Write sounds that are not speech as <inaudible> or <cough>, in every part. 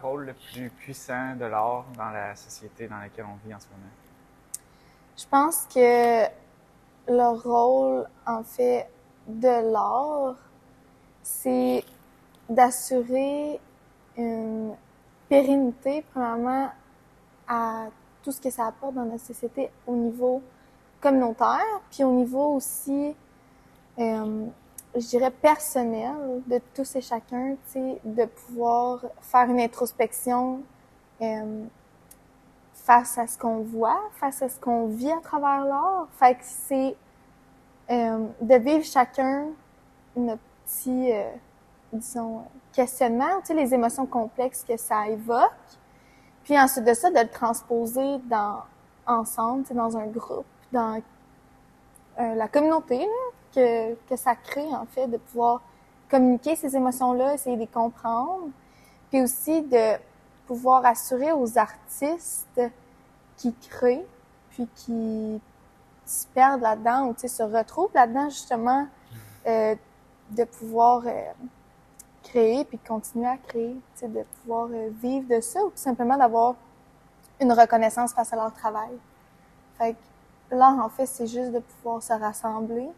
rôle le plus puissant de l'art dans la société dans laquelle on vit en ce moment? Je pense que le rôle, en fait, de l'art, c'est d'assurer une pérennité, premièrement, à tout ce que ça apporte dans notre société au niveau communautaire, puis au niveau aussi, euh, je dirais, personnel de tous et chacun, de pouvoir faire une introspection euh, face à ce qu'on voit, face à ce qu'on vit à travers l'art. Fait que c'est euh, de vivre chacun notre petit, euh, disons, questionnement, tu sais, les émotions complexes que ça évoque. Puis ensuite de ça, de le transposer dans, ensemble, dans un groupe, dans la communauté, que, ça crée, en fait, de pouvoir communiquer ces émotions-là, essayer de les comprendre. Puis aussi de pouvoir assurer aux artistes qui créent, puis qui se perdent là-dedans ou se retrouvent là-dedans justement euh, de pouvoir euh, créer puis continuer à créer, de pouvoir euh, vivre de ça ou tout simplement d'avoir une reconnaissance face à leur travail. Fait que l'art, en fait, c'est juste de pouvoir se rassembler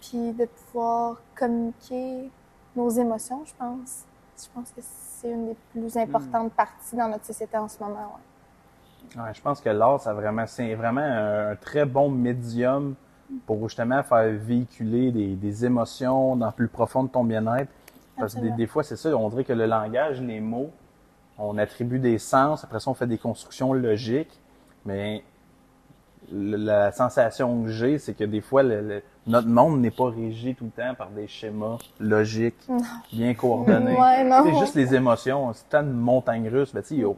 puis de pouvoir communiquer nos émotions, je pense. Je pense que c'est une des plus importantes parties dans notre société en ce moment. Ouais. Ouais, je pense que l'art, ça vraiment, c'est vraiment un, très bon médium pour justement faire véhiculer des, des émotions dans le plus profond de ton bien-être. Parce que des, fois, c'est ça, on dirait que le langage, les mots, on attribue des sens, après ça, on fait des constructions logiques, mais le- la sensation que j'ai, c'est que des fois, le- le- notre monde n'est pas régi tout le temps par des schémas logiques, bien coordonnés. Ouais, non. C'est juste les émotions, c'est tant de montagnes russes, mais tu sais, il y a-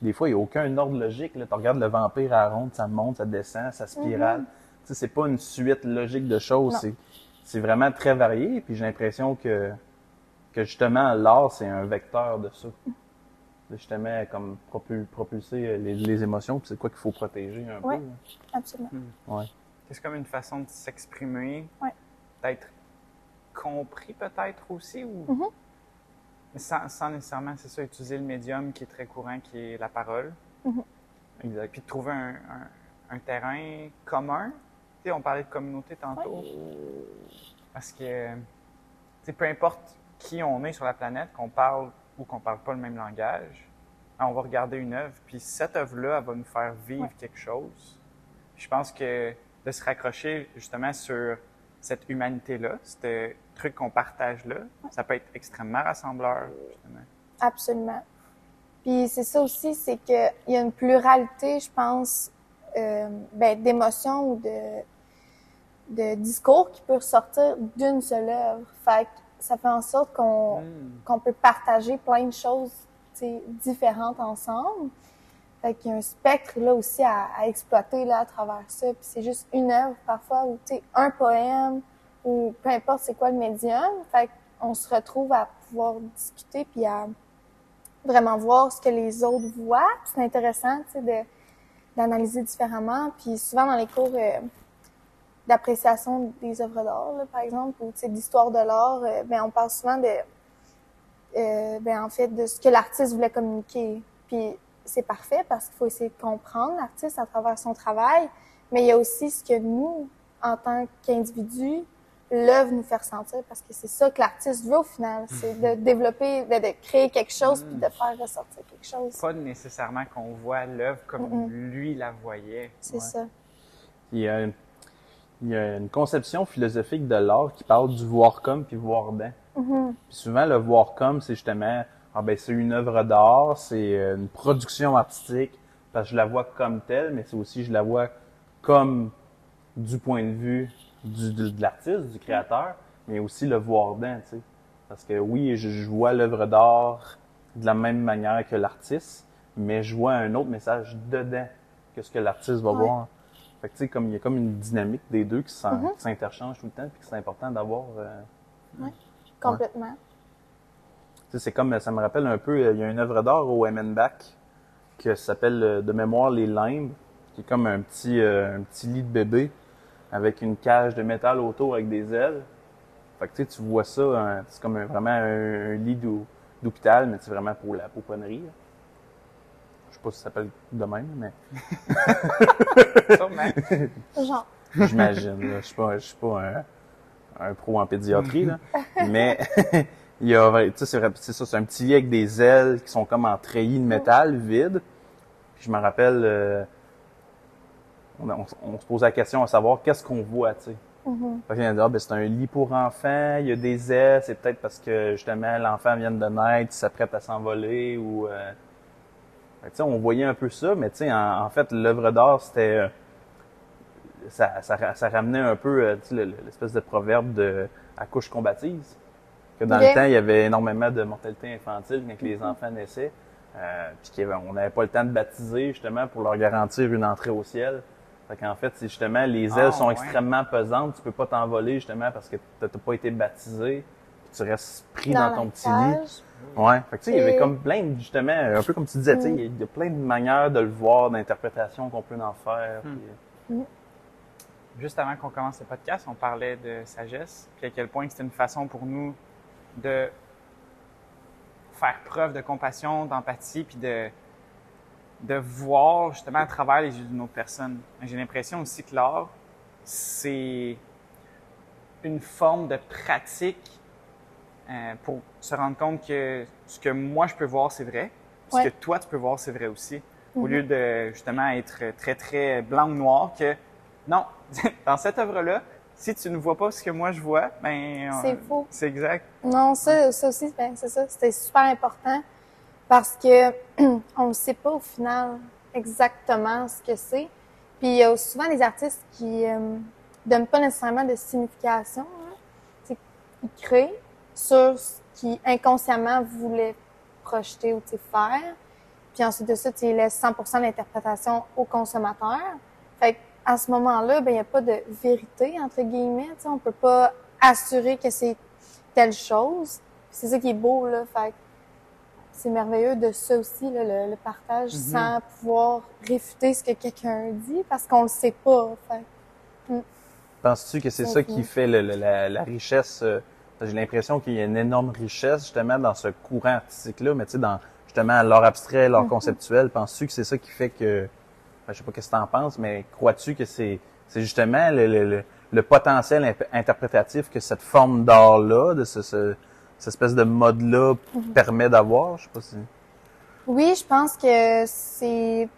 des fois, il n'y a aucun ordre logique. Là. Tu regardes le vampire à la ronde, ça monte, ça descend, ça spirale. Tu sais, c'est pas une suite logique de choses. Non. C'est, c'est vraiment très varié. Puis j'ai l'impression que, que justement, l'art, c'est un vecteur de ça. De justement, comme propul- propulser les, les émotions. Puis c'est quoi qu'il faut protéger un Ouais. peu. là. Absolument. Ouais. C'est comme une façon de s'exprimer, Ouais. d'être compris peut-être aussi, ou? Mhm. Mais sans, sans nécessairement, c'est ça, utiliser le médium qui est très courant, qui est la parole. Mhm. Exact. Puis de trouver un, un- un terrain commun. Tu sais, on parlait de communauté tantôt. Parce que, peu importe qui on est sur la planète, qu'on parle ou qu'on parle pas le même langage, ben, on va regarder une œuvre, puis cette œuvre-là, elle va nous faire vivre Ouais. quelque chose. Je pense que de se raccrocher justement sur cette humanité-là, ce truc qu'on partage là, ça peut être extrêmement rassembleur, justement. Absolument. Puis c'est ça aussi, c'est qu'il y a une pluralité, je pense, euh, ben, d'émotions ou de, de discours qui peut ressortir d'une seule œuvre. Fait que ça fait en sorte qu'on Hmm. qu'on peut partager plein de choses différentes ensemble. Fait qu'il y a un spectre là aussi à, à exploiter là à travers ça. Puis c'est juste une œuvre parfois ou tu un poème ou peu importe c'est quoi le médium. Fait qu'on se retrouve à pouvoir discuter puis à vraiment voir ce que les autres voient. C'est intéressant tu d'analyser différemment. Puis souvent dans les cours euh, d'appréciation des œuvres d'art, par exemple, ou tu sais, d'histoire de l'art, euh, ben on parle souvent de euh, ben en fait de ce que l'artiste voulait communiquer. Puis c'est parfait parce qu'il faut essayer de comprendre l'artiste à travers son travail, mais il y a aussi ce que nous, en tant qu'individus, l'œuvre nous fait ressentir parce que c'est ça que l'artiste veut au final, c'est de développer, de, de créer quelque chose puis de faire ressortir quelque chose. Pas nécessairement qu'on voit l'œuvre comme lui la voyait. C'est Ouais. ça. Il y, a, il y a une conception philosophique de l'art qui parle du voir comme puis voir dans. Mhm. Puis souvent, le voir comme, c'est justement, ah ben c'est une œuvre d'art, c'est euh, une production artistique, parce que je la vois comme telle, mais c'est aussi, je la vois comme du point de vue du, de, de l'artiste, du créateur, mais aussi le voir dans, tu sais. Parce que oui, je, je vois l'œuvre d'art de la même manière que l'artiste, mais je vois un autre message dedans que ce que l'artiste va Ouais. voir. Fait que tu sais, comme il y a comme une dynamique des deux qui Mhm. qui s'interchangent tout le temps, puis que c'est important d'avoir. euh, Complètement. Tu sais, c'est comme, ça me rappelle un peu, euh, il y a une œuvre d'art au Emmenbach qui s'appelle euh, de mémoire Les Limbes, qui est comme un petit, euh, un petit lit de bébé avec une cage de métal autour avec des ailes. Fait que tu sais, tu vois ça, un- c'est comme un- vraiment un, un lit d'hôpital, mais c'est vraiment pour la pouponnerie. là. Je sais pas si ça s'appelle de même, mais. <laughs> Genre. j'imagine. là. Je suis pas, je suis pas un, un pro en pédiatrie, là. <laughs> mais <laughs> il y a, tu sais, c'est ça, c'est un petit lit avec des ailes qui sont comme en treillis de métal vide. Puis je me rappelle, euh, on, se pose la question à savoir qu'est-ce qu'on voit, tu sais. En a, ah, ben, c'est un lit pour enfants, il y a des ailes, c'est peut-être parce que justement l'enfant vient de naître, il s'apprête à s'envoler ou euh... fait que, tu sais, on voyait un peu ça, mais tu sais, en, en fait, l'œuvre d'art, c'était euh, ça, ça, ça ramenait un peu euh, l'espèce de proverbe de accouche qu'on baptise. Que dans le temps, il y avait énormément de mortalité infantile quand les enfants naissaient. Euh, puis qu'il y avait- on n'avait pas le temps de baptiser justement pour leur garantir une entrée au ciel. Fait qu'en fait, c'est justement les ailes Ah, sont ouais. extrêmement pesantes, tu peux pas t'envoler justement parce que t'as pas été baptisé, puis tu restes pris dans, Dans ton petit lit. Ouais, fait que tu sais, il y avait comme plein de, justement, un peu comme tu disais, tu sais, Mm. il y a plein de manières de le voir, d'interprétation qu'on peut en faire. Mm. puis, Juste avant qu'on commence le podcast, on parlait de sagesse, puis à quel point c'était une façon pour nous de faire preuve de compassion, d'empathie, puis de, de voir justement à travers les yeux d'une autre personne. J'ai l'impression aussi que l'art, c'est une forme de pratique euh, pour se rendre compte que ce que moi je peux voir, c'est vrai, Ouais. ce que toi tu peux voir, c'est vrai aussi. Au Mhm. lieu de justement être très très blanc ou noir, que non, <laughs> dans cette œuvre-là, si tu ne vois pas ce que moi je vois, ben C'est faux. C'est exact. Non, ça, ça aussi, ben, c'est ça. C'était super important parce que <clears throat> on ne sait pas au final exactement ce que c'est. Puis il y a souvent des artistes qui euh, donnent pas nécessairement de signification. Hein. Ils créent sur ce qu'ils inconsciemment voulaient projeter ou faire. Puis ensuite de ça, tu laissent 100% de l'interprétation au consommateur. Fait que, à ce moment-là, ben il n'y a pas de vérité entre guillemets. Tu sais, on peut pas assurer que c'est telle chose. C'est ça qui est beau, là. Fait c'est merveilleux de ça aussi, là, le, le partage Mhm. sans pouvoir réfuter ce que quelqu'un dit parce qu'on le sait pas. Fait. Penses-tu que c'est ça qui fait le- le- la, la richesse? euh, J'ai l'impression qu'il y a une énorme richesse justement dans ce courant artistique-là, mais tu sais, dans justement l'art abstrait, l'art Mhm. conceptuel, penses-tu que c'est ça qui fait que, je sais pas qu'est-ce que t'en penses, mais crois-tu que c'est c'est justement le, le, le- le potentiel interprétatif que cette forme d'art-là, de ce, ce- cette espèce de mode-là Mhm. permet d'avoir? Je sais pas si... Oui, je pense que c'est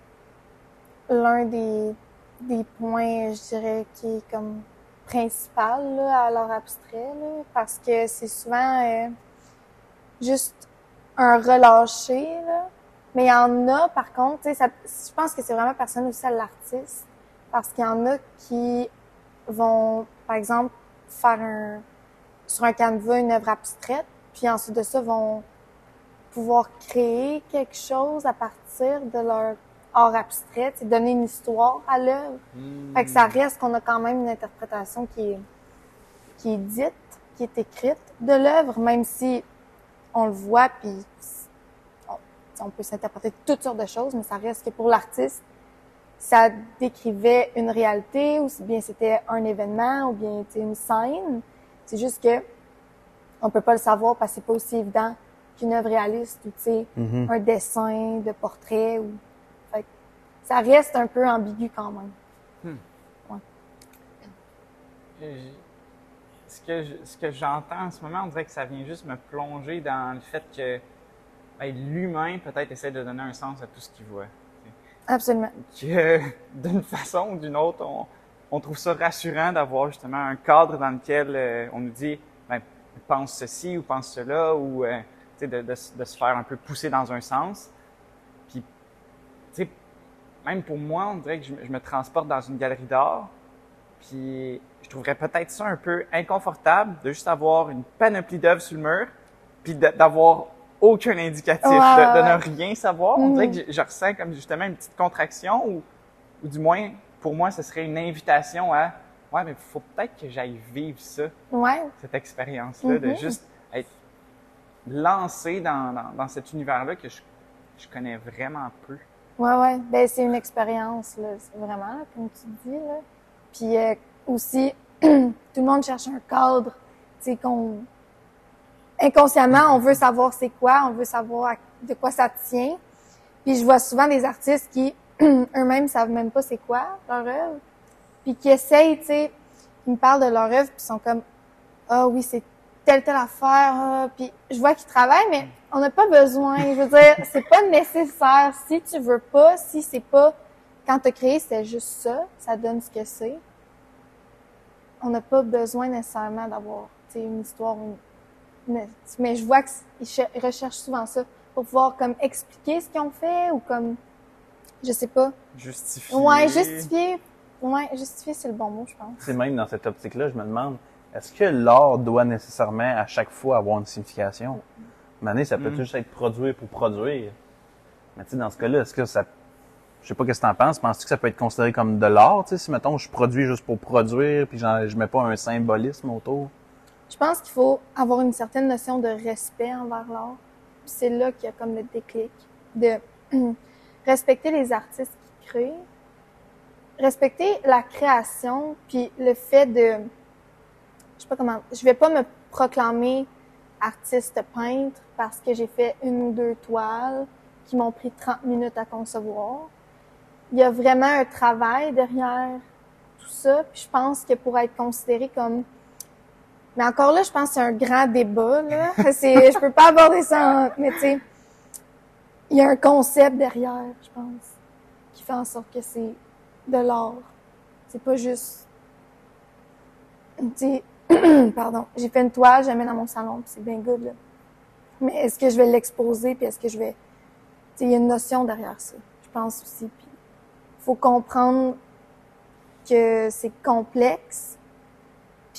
l'un des, des points, je dirais, qui est comme principal là, à l'art abstrait, là, parce que c'est souvent euh, juste un relâché. Là. Mais il y en a, par contre, tu sais, ça- je pense que c'est vraiment personnel aussi à l'artiste, parce qu'il y en a qui vont, par exemple, faire un, sur un canevas une œuvre abstraite, puis ensuite de ça, vont pouvoir créer quelque chose à partir de leur art abstrait, c'est donner une histoire à l'œuvre. Fait que ça reste qu'on a quand même une interprétation qui est, qui est dite, qui est écrite de l'œuvre, même si on le voit, puis on, peut s'interpréter toutes sortes de choses, mais ça reste que pour l'artiste, ça décrivait une réalité, ou si bien c'était un événement, ou bien sais, une scène. C'est juste que on peut pas le savoir parce que c'est pas aussi évident qu'une œuvre réaliste ou tu sais Mhm. un dessin de portrait ou fait que ça reste un peu ambigu quand même. Euh, Ce que je- ce que j'entends en ce moment, on dirait que ça vient juste me plonger dans le fait que l'humain peut-être essaie de donner un sens à tout ce qu'il voit. Absolument. que <laughs> d'une façon ou d'une autre, on, on trouve ça rassurant d'avoir justement un cadre dans lequel euh, on nous dit ben, pense ceci ou pense cela ou euh, de, de, se- de se faire un peu pousser dans un sens. Puis, même pour moi, on dirait que je, me- je me transporte dans une galerie d'art. Puis, je trouverais peut-être ça un peu inconfortable de juste avoir une panoplie d'œuvres sur le mur, puis d'avoir aucun indicatif, Ouais, de, ne rien savoir. On dirait que je, je ressens comme justement une petite contraction ou, ou du moins, pour moi, ce serait une invitation à Ouais, mais faut peut-être que j'aille vivre ça, Ouais. cette expérience-là, de Mhm. juste être lancé dans, dans, dans cet univers-là que je, je connais vraiment peu. Ouais, ouais. Ben, c'est une expérience, là. Vraiment, là, comme tu dis, là. Puis euh, aussi, <clears throat> tout le monde cherche un cadre, tu sais, qu'on... inconsciemment, on veut savoir c'est quoi, on veut savoir de quoi ça tient. Puis je vois souvent des artistes qui <clears throat> eux-mêmes savent même pas c'est quoi leur œuvre, puis qui essayent, tu sais, ils me parlent de leur œuvre, puis sont comme ah oui c'est telle telle affaire, ah. puis je vois qu'ils travaillent, mais on n'a pas besoin. Je veux dire, c'est pas nécessaire. Si tu veux pas, si c'est pas quand t'as créé, c'est juste ça, ça donne ce que c'est. On n'a pas besoin nécessairement d'avoir une histoire. Une... Mais je vois qu'ils recherchent souvent ça pour pouvoir comme expliquer ce qu'ils ont fait ou comme je sais pas. Justifier. Ouais, justifier. Ouais, justifier c'est le bon mot, je pense. C'est même dans cette optique-là, je me demande, est-ce que l'art doit nécessairement à chaque fois avoir une signification? Mané, ça peut mm. juste être produit pour produire. Mais tu sais, dans ce cas-là, est-ce que ça je sais pas ce que t'en penses. Penses-tu que ça peut être considéré comme de l'art, tu sais, si mettons je produis juste pour produire, puis je mets pas un symbolisme autour? Je pense qu'il faut avoir une certaine notion de respect envers l'art. C'est là qu'il y a comme le déclic de <clears throat> respecter les artistes qui créent, respecter la création, puis le fait de, je sais pas comment, je vais pas me proclamer artiste peintre parce que j'ai fait une ou deux toiles qui m'ont pris 30 minutes à concevoir il y a vraiment un travail derrière tout ça. Puis je pense que pour être considéré comme mais encore là, je pense que c'est un grand débat. Là. <laughs> C'est, je peux pas aborder ça, mais tu sais, il y a un concept derrière, je pense, qui fait en sorte que c'est de l'art. C'est pas juste, tu <clears throat> pardon, j'ai fait une toile, je dans mon salon, c'est bien good. Là. Mais est-ce que je vais l'exposer, puis est-ce que je vais, tu sais, il y a une notion derrière ça. Je pense aussi. Puis faut comprendre que c'est complexe.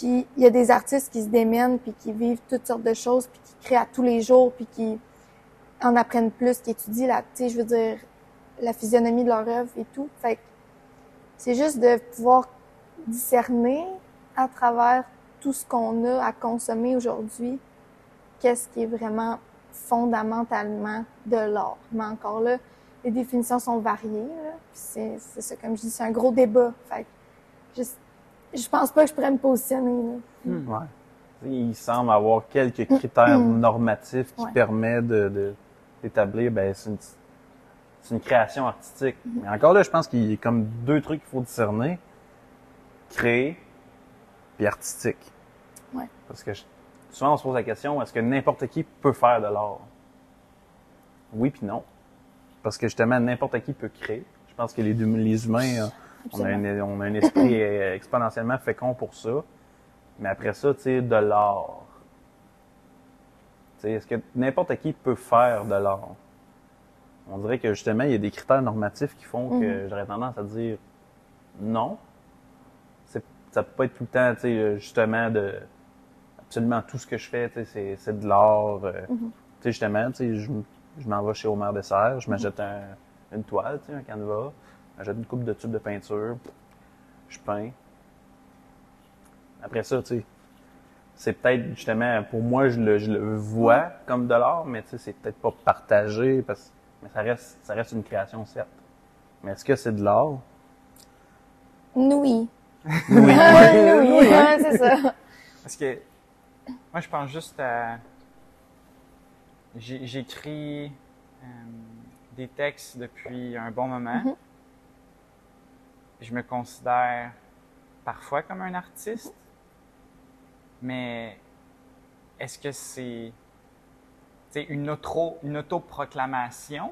Puis il y a des artistes qui se démènent, puis qui vivent toutes sortes de choses, puis qui créent à tous les jours, puis qui en apprennent plus, qui étudient la, tu sais, je veux dire, la physionomie de leur œuvre et tout. Fait c'est juste de pouvoir discerner à travers tout ce qu'on a à consommer aujourd'hui, qu'est-ce qui est vraiment fondamentalement de l'art. Mais encore là, les définitions sont variées. C'est ça, comme je dis, c'est un gros débat. Fait je, je pense pas que je pourrais me positionner. Hmm. Ouais. Il semble avoir quelques critères hmm. normatifs qui permettent de, d'établir, ben, c'est une, une, création artistique. Hmm. Mais encore là, je pense qu'il y a comme deux trucs qu'il faut discerner. Créer puis artistique. Ouais. Parce que souvent on se pose la question, est-ce que n'importe qui peut faire de l'art? Oui puis non. Parce que justement, n'importe qui peut créer. Je pense que les, les humains, euh, on a, un, on a, un, esprit <coughs> exponentiellement fécond pour ça. Mais après ça, tu sais, de l'art. Tu sais, est-ce que n'importe qui peut faire de l'art? On dirait que justement, il y a des critères normatifs qui font que mhm. j'aurais tendance à dire non. Ça peut pas être tout le temps, tu sais, justement, de absolument tout ce que je fais, tu sais, c'est de l'art. Euh, mhm. Tu sais, justement, tu sais, je je m'en vais chez Omer Dessert, je m'achète un, une toile, tu sais, un canevas, j'achète une coupe de tubes de peinture, je peins. Après ça, tu sais, c'est peut-être justement, pour moi, je le, je le vois comme de l'art, mais tu sais, c'est peut-être pas partagé, parce, mais ça reste, ça reste une création, certes. Mais est-ce que c'est de l'art? Oui. Oui. oui, oui. c'est ça. Parce que, moi, je pense juste à J'écris euh, des textes depuis un bon moment. Mm-hmm. Je me considère parfois comme un artiste, mais est-ce que c'est une, auto, une autoproclamation?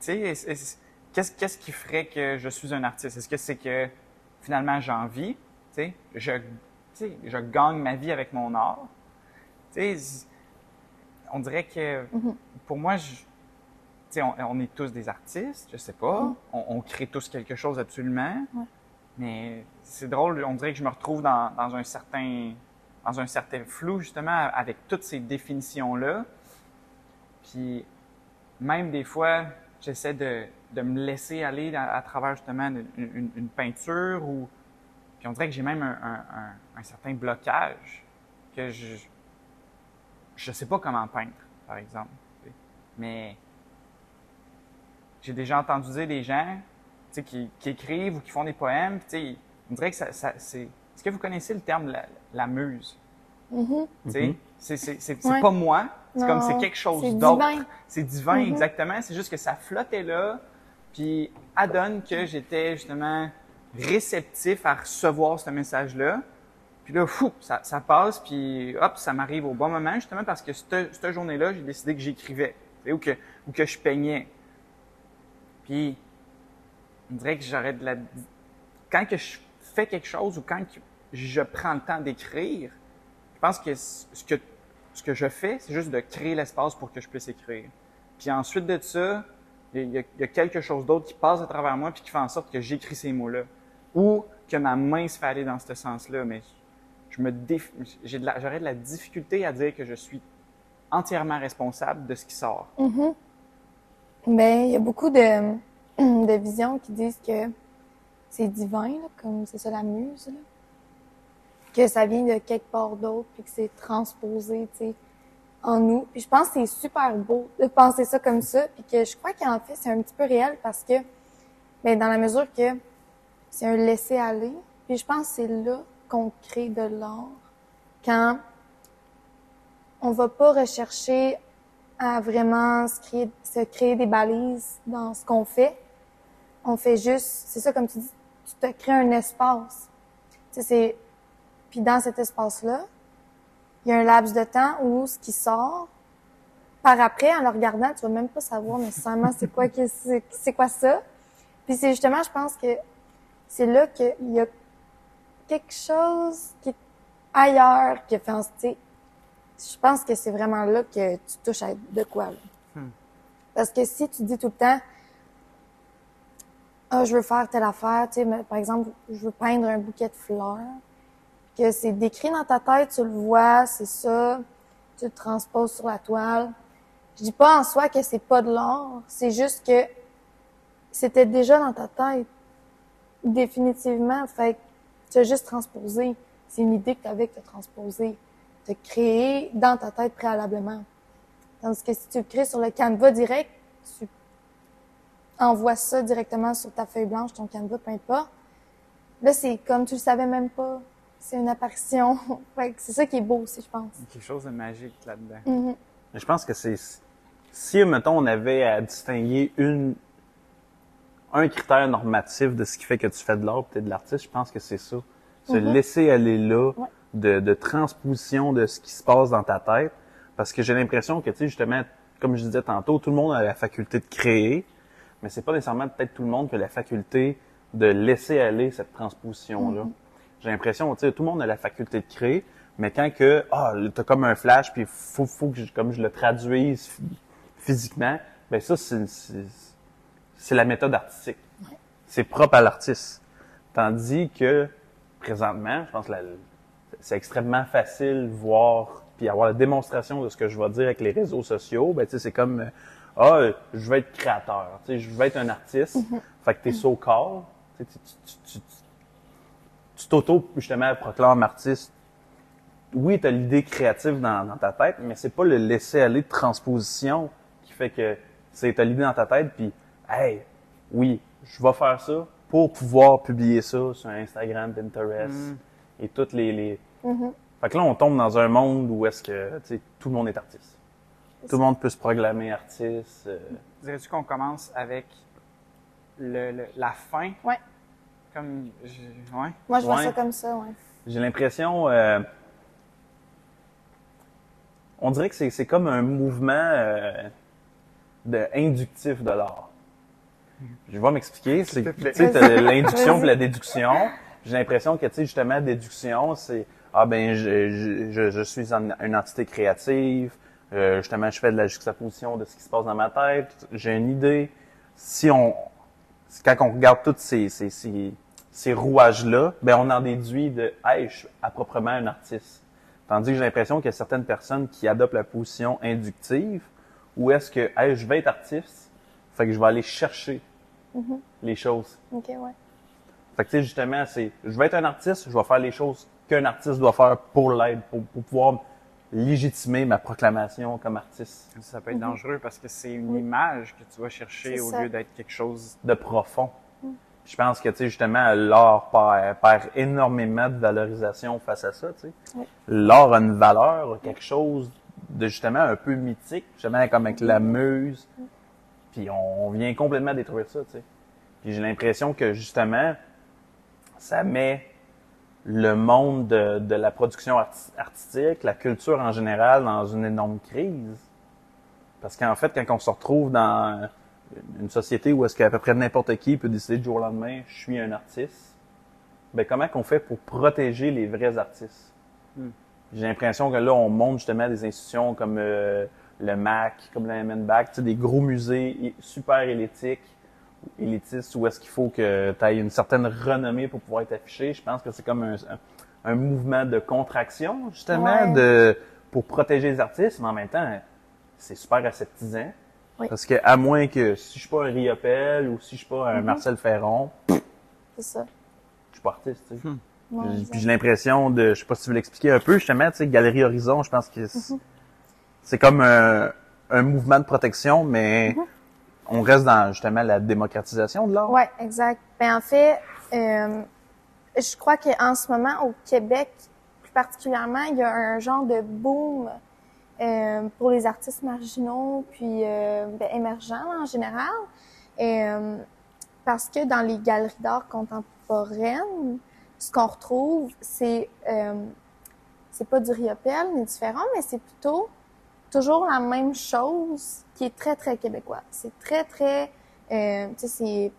Qu'est-ce qui ferait que je suis un artiste? Est-ce que c'est que finalement j'en vis? Je, je gagne ma vie avec mon art? on dirait que mhm. pour moi, je, on, on, est tous des artistes, je sais pas. On, crée tous quelque chose absolument. Mais c'est drôle, on dirait que je me retrouve dans, un certain dans un certain flou justement avec toutes ces définitions là. Puis même des fois, j'essaie de, me laisser aller à, travers justement une, peinture ou puis on dirait que j'ai même un, un, certain blocage que je je sais pas comment peindre, par exemple. Mais j'ai déjà entendu dire des gens qui, qui écrivent ou qui font des poèmes. On dirait que ça, c'est. Est-ce que vous connaissez le terme la, la muse? Mm-hmm. Mm-hmm. C'est c'est- c'est- c'est Ouais. pas moi. C'est comme c'est quelque chose c'est d'autre. divin. C'est divin, Mhm. exactement. C'est juste que ça flottait là, puis adonne que j'étais justement réceptif à recevoir ce message-là. Puis là, fou, ça, ça passe, puis hop, ça m'arrive au bon moment, justement parce que cette, cette journée-là, j'ai décidé que j'écrivais, tu sais, ou que, ou que je peignais. Puis, on dirait que j'aurais de la... Quand que je fais quelque chose ou quand que je prends le temps d'écrire, je pense que ce que, ce que je fais, c'est juste de créer l'espace pour que je puisse écrire. Puis ensuite de ça, il y, a- quelque chose d'autre qui passe à travers moi puis qui fait en sorte que j'écris ces mots-là. Ou que ma main se fait aller dans ce sens-là. Mais je me j'ai de la- j'aurais de la difficulté à dire que je suis entièrement responsable de ce qui sort. Ben, il y a beaucoup <clears throat> de, visions qui disent que c'est divin, comme c'est ça la muse, que ça vient de quelque part d'autre, puis que c'est transposé, en nous. Puis je pense que c'est super beau de penser ça comme ça, puis que je crois qu'en fait c'est un petit peu réel parce que, ben, dans la mesure que c'est un laisser aller, puis je pense que c'est là qu'on crée de l'art quand on va pas rechercher à vraiment se créer, des balises dans ce qu'on fait. On fait juste, c'est ça comme tu dis, tu te crées un espace. Tu sais, puis dans cet espace-là, il y a un laps de temps où ce qui sort, par après, en le regardant, tu vas même pas savoir nécessairement c'est quoi c'est, quoi ça. Puis c'est justement, je pense que c'est là qu'il y a quelque chose qui est ailleurs qui a fait tu sais, je pense que c'est vraiment là que tu touches à de quoi. là. Parce que si tu dis tout le temps, ah, je veux faire telle affaire, tu sais, mais, par exemple, je veux peindre un bouquet de fleurs, que c'est décrit dans ta tête, tu le vois, c'est ça, tu le transposes sur la toile. Je dis pas en soi que c'est pas de l'art, c'est juste que c'était déjà dans ta tête, définitivement. Fait que tu as juste transposé. C'est une idée que tu avais que tu as transposée. Créé dans ta tête préalablement. Tandis que si tu le crées sur le canevas direct, tu envoies ça directement sur ta feuille blanche, ton canevas, peu importe. Là, c'est comme tu le savais même pas. C'est une apparition. <laughs> fait que c'est ça qui est beau aussi, je pense. Il y a quelque chose de magique là-dedans. Mhm. Mais Je pense que c'est si mettons on avait à distinguer une un critère normatif de ce qui fait que tu fais de l'art peut-être de l'artiste, je pense que c'est ça. Se laisser aller là Ouais. De, de transposition de ce qui se passe dans ta tête. Parce que j'ai l'impression que, tu sais, justement, comme je disais tantôt, tout le monde a la faculté de créer, mais c'est pas nécessairement peut-être tout le monde qui a la faculté de laisser aller cette transposition-là. J'ai l'impression, tu sais, tout le monde a la faculté de créer, mais quand que, ah, t'as comme un flash, puis faut, faut que je, comme je le traduise phy- physiquement, ben ça, c'est, c'est, c'est la méthode artistique. C'est propre à l'artiste. Tandis que, présentement, je pense que la- c'est extrêmement facile de voir puis avoir la démonstration de ce que je vais dire avec les réseaux sociaux. Ben, tu sais, c'est comme, euh, ah, euh, je vais être créateur, tu sais, je vais être un artiste. Fait que t'es so call. Tu, tu, tu, tu, tu- tu t'auto, justement, proclames artiste. Oui, t'as l'idée créative dans, dans ta tête, mais c'est pas le laisser aller de transposition qui fait que c'est t'as l'idée dans ta tête puis, hey, oui, je vais faire ça pour pouvoir publier ça sur Instagram, Pinterest Mm. et toutes les, les... Mhm. Fait que là, on tombe dans un monde où est-ce que, tout le monde est artiste. Tout le monde peut se proclamer artiste. euh, Dirais-tu qu'on commence avec le, le- la fin? Ouais. Comme, je- ouais. Moi, je vois Ouais. ça comme ça, ouais. J'ai l'impression, euh, on dirait que c'est, comme un mouvement euh, de inductif de l'art. Je vais m'expliquer. C'est, tu sais, <laughs> l'induction et la déduction. J'ai l'impression que, tu sais, justement, déduction, c'est ah ben, je, je, je, suis en- une entité créative. euh, justement, je fais de la juxtaposition de ce qui se passe dans ma tête. J'ai une idée. Si on, quand on regarde tous ces, ces, ces, ces rouages-là, ben on en déduit de hey, je suis à proprement un artiste. Tandis que j'ai l'impression qu'il y a certaines personnes qui adoptent la position inductive, ou est-ce que hey, je vais être artiste, fait que je vais aller chercher les choses. OK, ouais. Fait que tu sais, justement, c'est je vais être un artiste, je vais faire les choses qu'un artiste doit faire pour l'aide, pour, pour pouvoir légitimer ma proclamation comme artiste Ça peut être dangereux parce que c'est une image que tu vas chercher au ça. lieu d'être quelque chose. de profond. Je pense que, tu sais, justement, l'art perd, perd énormément de valorisation face à ça, tu sais. Oui. L'art a une valeur, a quelque chose de justement un peu mythique, justement comme avec la muse. Puis on, on vient complètement détruire ça, tu sais. Puis j'ai l'impression que justement, ça met le monde de, de la production arti- artistique, la culture en général, dans une énorme crise. Parce qu'en fait, quand on se retrouve dans une société où est-ce qu'à peu près n'importe qui peut décider du jour au lendemain, je suis un artiste, ben comment qu'on fait pour protéger les vrais artistes? J'ai l'impression que là, on monte justement des institutions comme euh, le MAC, comme le MNBAC, des gros musées super élitistes, élitistes où est-ce qu'il faut que tu aies une certaine renommée pour pouvoir être affiché. Je pense que c'est comme un, un, un mouvement de contraction, justement, Ouais. de pour protéger les artistes, mais en même temps, c'est super aseptisant. Oui. Parce que à moins que si je suis pas un Riopel ou si je suis pas un Marcel Ferron, C'est ça. je suis pas artiste. tu sais. Puis puis j'ai l'impression de, je sais pas si tu veux l'expliquer un peu, justement, tu sais, Galerie Horizon, je pense que c'est c'est comme un, un mouvement de protection, mais on reste dans justement la démocratisation de l'art? Ouais, exact. Ben en fait, euh, je crois qu'en ce moment au Québec, plus particulièrement, il y a un genre de boom euh, pour les artistes marginaux puis euh, ben, émergents en général, Euh, parce que dans les galeries d'art contemporaines, ce qu'on retrouve, c'est euh, c'est pas du riopel, mais différent, mais c'est plutôt toujours la même chose qui est très, très québécois. C'est très, très... Euh, tu sais, c'est...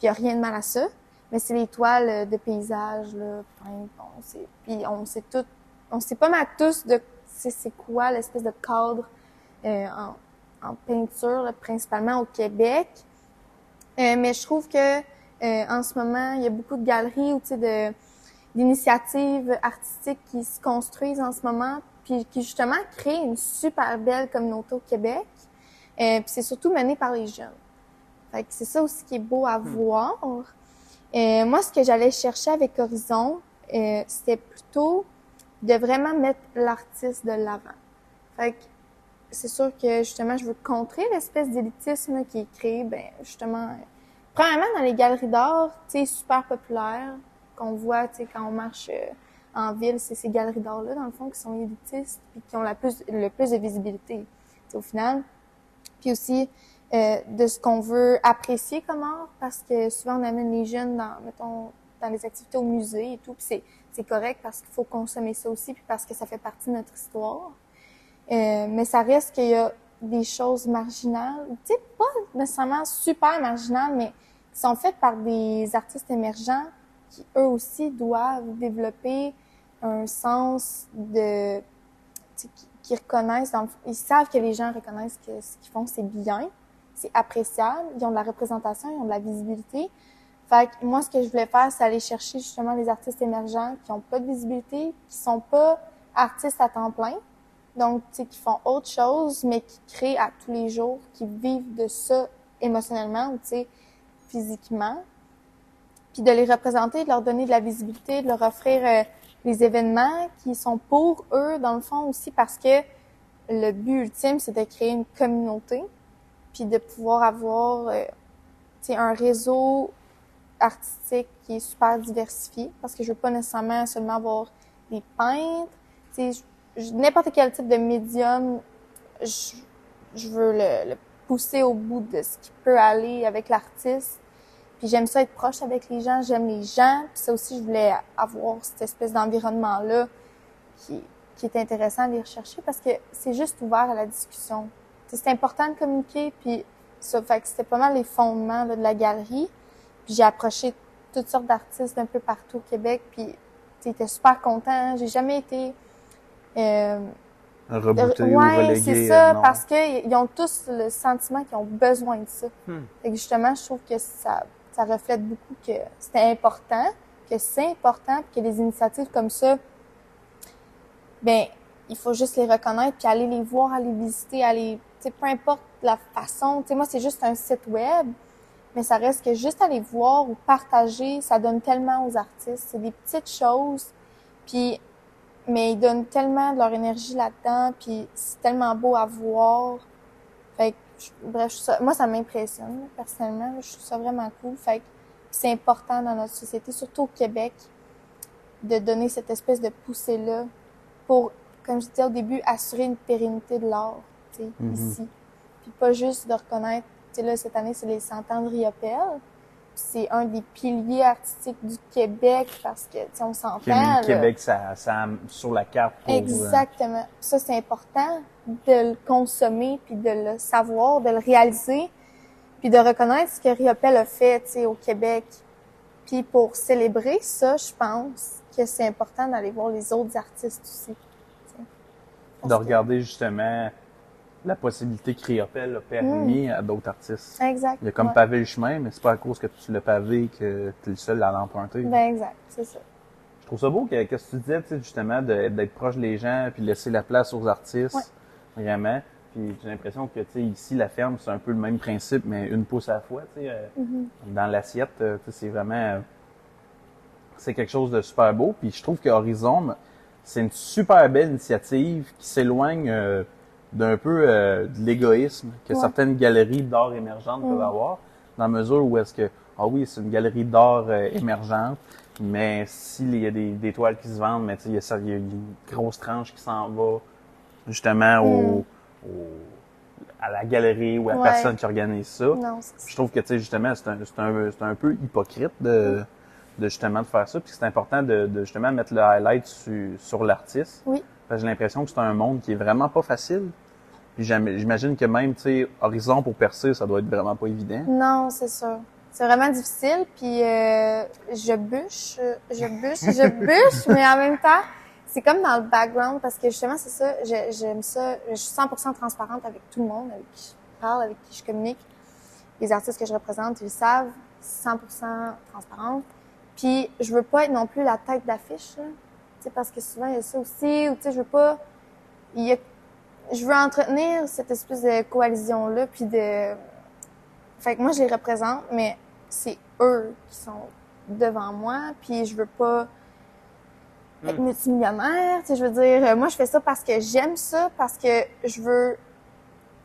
Il n'y a rien de mal à ça, mais c'est les toiles de paysage, là, bon. Puis on sait tout... On sait pas mal tous de c'est quoi l'espèce de cadre euh, en, en peinture, là, principalement au Québec. Euh, mais je trouve que euh, en ce moment, il y a beaucoup de galeries ou tu sais de d'initiatives artistiques qui se construisent en ce moment, puis qui justement créent une super belle communauté au Québec. Euh, puis c'est surtout mené par les jeunes. Fait que c'est ça aussi qui est beau à voir. Euh, moi, ce que j'allais chercher avec Horizon, euh, c'était plutôt de vraiment mettre l'artiste de l'avant. Fait que c'est sûr que justement, je veux contrer l'espèce d'élitisme qui est créé, ben justement, premièrement dans les galeries d'art, tu sais, super populaires, qu'on voit, tu sais, quand on marche en ville, c'est ces galeries d'art-là, dans le fond, qui sont élitistes puis qui ont la plus, le plus de visibilité, au final. Puis aussi, euh, de ce qu'on veut apprécier comme art, parce que souvent, on amène les jeunes dans, mettons, dans les activités au musée et tout, puis c'est, c'est correct parce qu'il faut consommer ça aussi, puis parce que ça fait partie de notre histoire. Euh, mais ça reste qu'il y a des choses marginales, tu sais, pas nécessairement super marginales, mais qui sont faites par des artistes émergents qui, eux aussi, doivent développer un sens de... qui, reconnaissent, ils savent que les gens reconnaissent que ce qu'ils font, c'est bien, c'est appréciable, ils ont de la représentation, ils ont de la visibilité. Fait que moi, ce que je voulais faire, c'est aller chercher justement les artistes émergents qui ont pas de visibilité, qui sont pas artistes à temps plein, donc, qui font autre chose, mais qui créent à tous les jours, qui vivent de ça émotionnellement ou, physiquement. Puis de les représenter, de leur donner de la visibilité, de leur offrir euh, des événements qui sont pour eux, dans le fond, aussi parce que le but ultime, c'est de créer une communauté, puis de pouvoir avoir, euh, un réseau artistique qui est super diversifié, parce que je veux pas nécessairement seulement avoir des peintres, n'importe quel type de médium, je, je veux le, le pousser au bout de ce qui peut aller avec l'artiste. Puis j'aime ça être proche avec les gens, j'aime les gens. Puis ça aussi, je voulais avoir cette espèce d'environnement-là qui, qui est intéressant à aller rechercher parce que c'est juste ouvert à la discussion. C'est important de communiquer, puis ça fait que c'était pas mal les fondements là, de la galerie. Puis j'ai approché toutes sortes d'artistes d'un peu partout au Québec, puis étaient super contents. J'ai jamais été... Euh, Rebooté ou ouais, c'est ça, euh, non. parce qu'ils ont tous le sentiment qu'ils ont besoin de ça. Hmm. Fait que justement, je trouve que ça, ça reflète beaucoup que c'était important, que c'est important, que les initiatives comme ça, ben, il faut juste les reconnaître, puis aller les voir, aller visiter, aller, tu peu importe la façon. Tu sais, moi, c'est juste un site web, mais ça reste que juste aller voir ou partager, ça donne tellement aux artistes. C'est des petites choses, puis mais ils donnent tellement de leur énergie là-dedans, puis c'est tellement beau à voir. Je- bref, je moi, ça m'impressionne, personnellement. Je trouve ça vraiment cool. Fait que c'est important dans notre société, surtout au Québec, de donner cette espèce de poussée-là pour, comme je disais au début, assurer une pérennité de l'art, tu sais, Mhm. ici. Puis pas juste de reconnaître, tu sais, là, cette année, c'est les 100 ans de Riopelle. C'est un des piliers artistiques du Québec parce que, tu sais, on s'entend. le. Québec, ça, ça sur la carte pour. euh, Exactement. Ça, c'est important de le consommer, puis de le savoir, de le réaliser, puis de reconnaître ce que Riopelle a fait, tu sais, au Québec. Puis pour célébrer ça, je pense que c'est important d'aller voir les autres artistes aussi. de que- regarder justement la possibilité que Riopelle a permis à d'autres artistes. Exact. Il y a comme Mm. ouais. pavé le chemin, mais c'est pas à cause que tu l'as pavé que tu es le seul à l'emprunter. Ben exact, c'est ça. Je trouve ça beau que, que ce que tu disais, tu sais, justement, d'être proche des gens puis laisser la place aux artistes. Ouais. Vraiment. Puis j'ai l'impression que, tu sais, ici, la ferme, c'est un peu le même principe, mais une pousse à la fois, tu sais. euh, Mm-hmm. Dans l'assiette, euh, tu sais, c'est vraiment... euh, c'est quelque chose de super beau. Puis je trouve que Horizon, c'est une super belle initiative qui s'éloigne euh, d'un peu euh, de l'égoïsme que Ouais. certaines galeries d'art émergentes peuvent avoir, dans la mesure où est-ce que, ah oui, c'est une galerie d'art euh, émergente, mais s'il y a des, des toiles qui se vendent, mais tu sais, il y y a une grosse tranche qui s'en va justement au, au- à la galerie ou à la Ouais. personne qui organise ça. Non, Je trouve que, tu sais, justement, c'est un, c'est un, c'est un peu hypocrite de, de justement de faire ça, puis c'est important de, de justement mettre le highlight su- sur l'artiste. Oui. J'ai l'impression que c'est un monde qui est vraiment pas facile. Puis j'im- j'imagine que même, tu sais, Horizon pour percer, ça doit être vraiment pas évident. Non, c'est sûr. C'est vraiment difficile, puis euh, je bûche, je bûche, je <laughs> bûche, mais en même temps, c'est comme dans le background, parce que justement, c'est ça, j'ai- j'aime ça, je suis 100% transparente avec tout le monde, avec qui je parle, avec qui je communique. Les artistes que je représente, ils le savent, 100% transparente. Puis, je veux pas être non plus la tête d'affiche, sais, parce que souvent, il y a ça aussi, ou tu sais, je veux pas... Il y a je veux entretenir cette espèce de coalition-là, puis de... Fait que moi, je les représente, mais c'est eux qui sont devant moi, puis je veux pas être multimillionnaire, tu sais, je veux dire, moi, je fais ça parce que j'aime ça, parce que je veux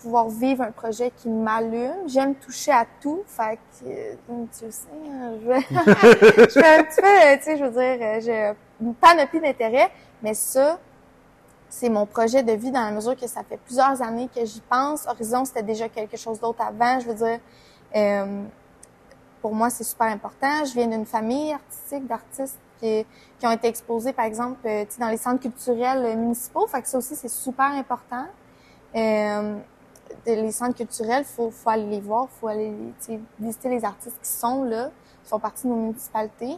pouvoir vivre un projet qui m'allume. J'aime toucher à tout, fait euh, tu sais, hein, je, <laughs> je fais un petit peu, euh, tu sais, je veux dire, euh, j'ai une panoplie d'intérêts, mais ça, c'est mon projet de vie dans la mesure que ça fait plusieurs années que j'y pense. Horizon, c'était déjà quelque chose d'autre avant. Je veux dire, pour moi, c'est super important. Je viens d'une famille artistique, d'artistes qui, ont été exposés, par exemple, dans les centres culturels municipaux. Fait que ça aussi, c'est super important. Les centres culturels, faut, faut aller les voir, faut aller visiter les artistes qui sont là, qui font partie de nos municipalités.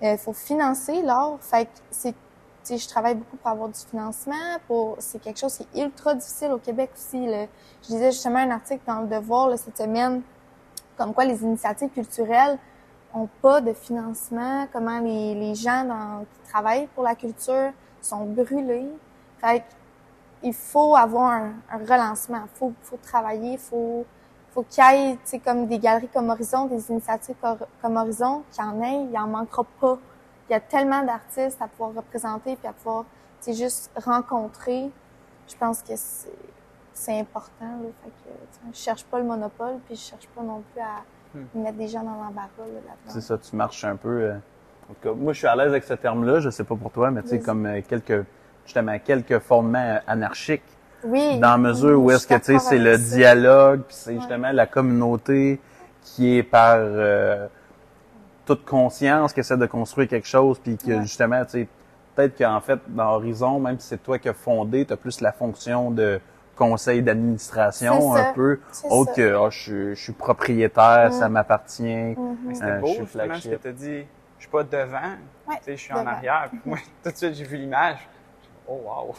Il faut financer l'art. Fait que c'est je travaille beaucoup pour avoir du financement. Pour, c'est quelque chose qui est ultra difficile au Québec aussi. Je lisais justement un article dans le Devoir cette semaine, comme quoi les initiatives culturelles ont pas de financement, comment les, les gens qui travaillent pour la culture sont brûlés. Fait que, il faut avoir un, un relancement, faut, faut travailler, faut, faut qu'il y ait, tu sais, comme des galeries comme Horizon, des initiatives comme Horizon, qu'il y en ait, il en manquera pas. Il y a tellement d'artistes à pouvoir représenter puis à pouvoir, tu sais, juste rencontrer. Je pense que c'est, c'est important, là. Fait que, tu sais, je cherche pas le monopole puis je cherche pas non plus à mettre des gens dans l'embarras, là, là-dedans. C'est ça, tu marches un peu. euh, en tout cas, moi, je suis à l'aise avec ce terme-là. Je sais pas pour toi, mais tu sais, comme euh, quelques, justement, quelques fondements anarchiques. Oui. Dans la mesure où est-ce que, tu sais, c'est le dialogue, puis c'est Ouais. justement la communauté qui est par euh, toute conscience qui essaie de construire quelque chose, puis que Ouais. justement, tu sais, peut-être qu'en fait, dans Horizon, même si c'est toi qui as fondé, tu as plus la fonction de conseil d'administration un peu, autre ça. que, ah, je, suis- je suis propriétaire, Mm. ça m'appartient. Mhm. Mais c'était Euh, beau, je suis ce que flagship. tu dit. Je suis pas devant, Ouais, tu sais, je suis devant. en arrière. Puis moi, tout de suite, j'ai vu l'image. Oh, wow!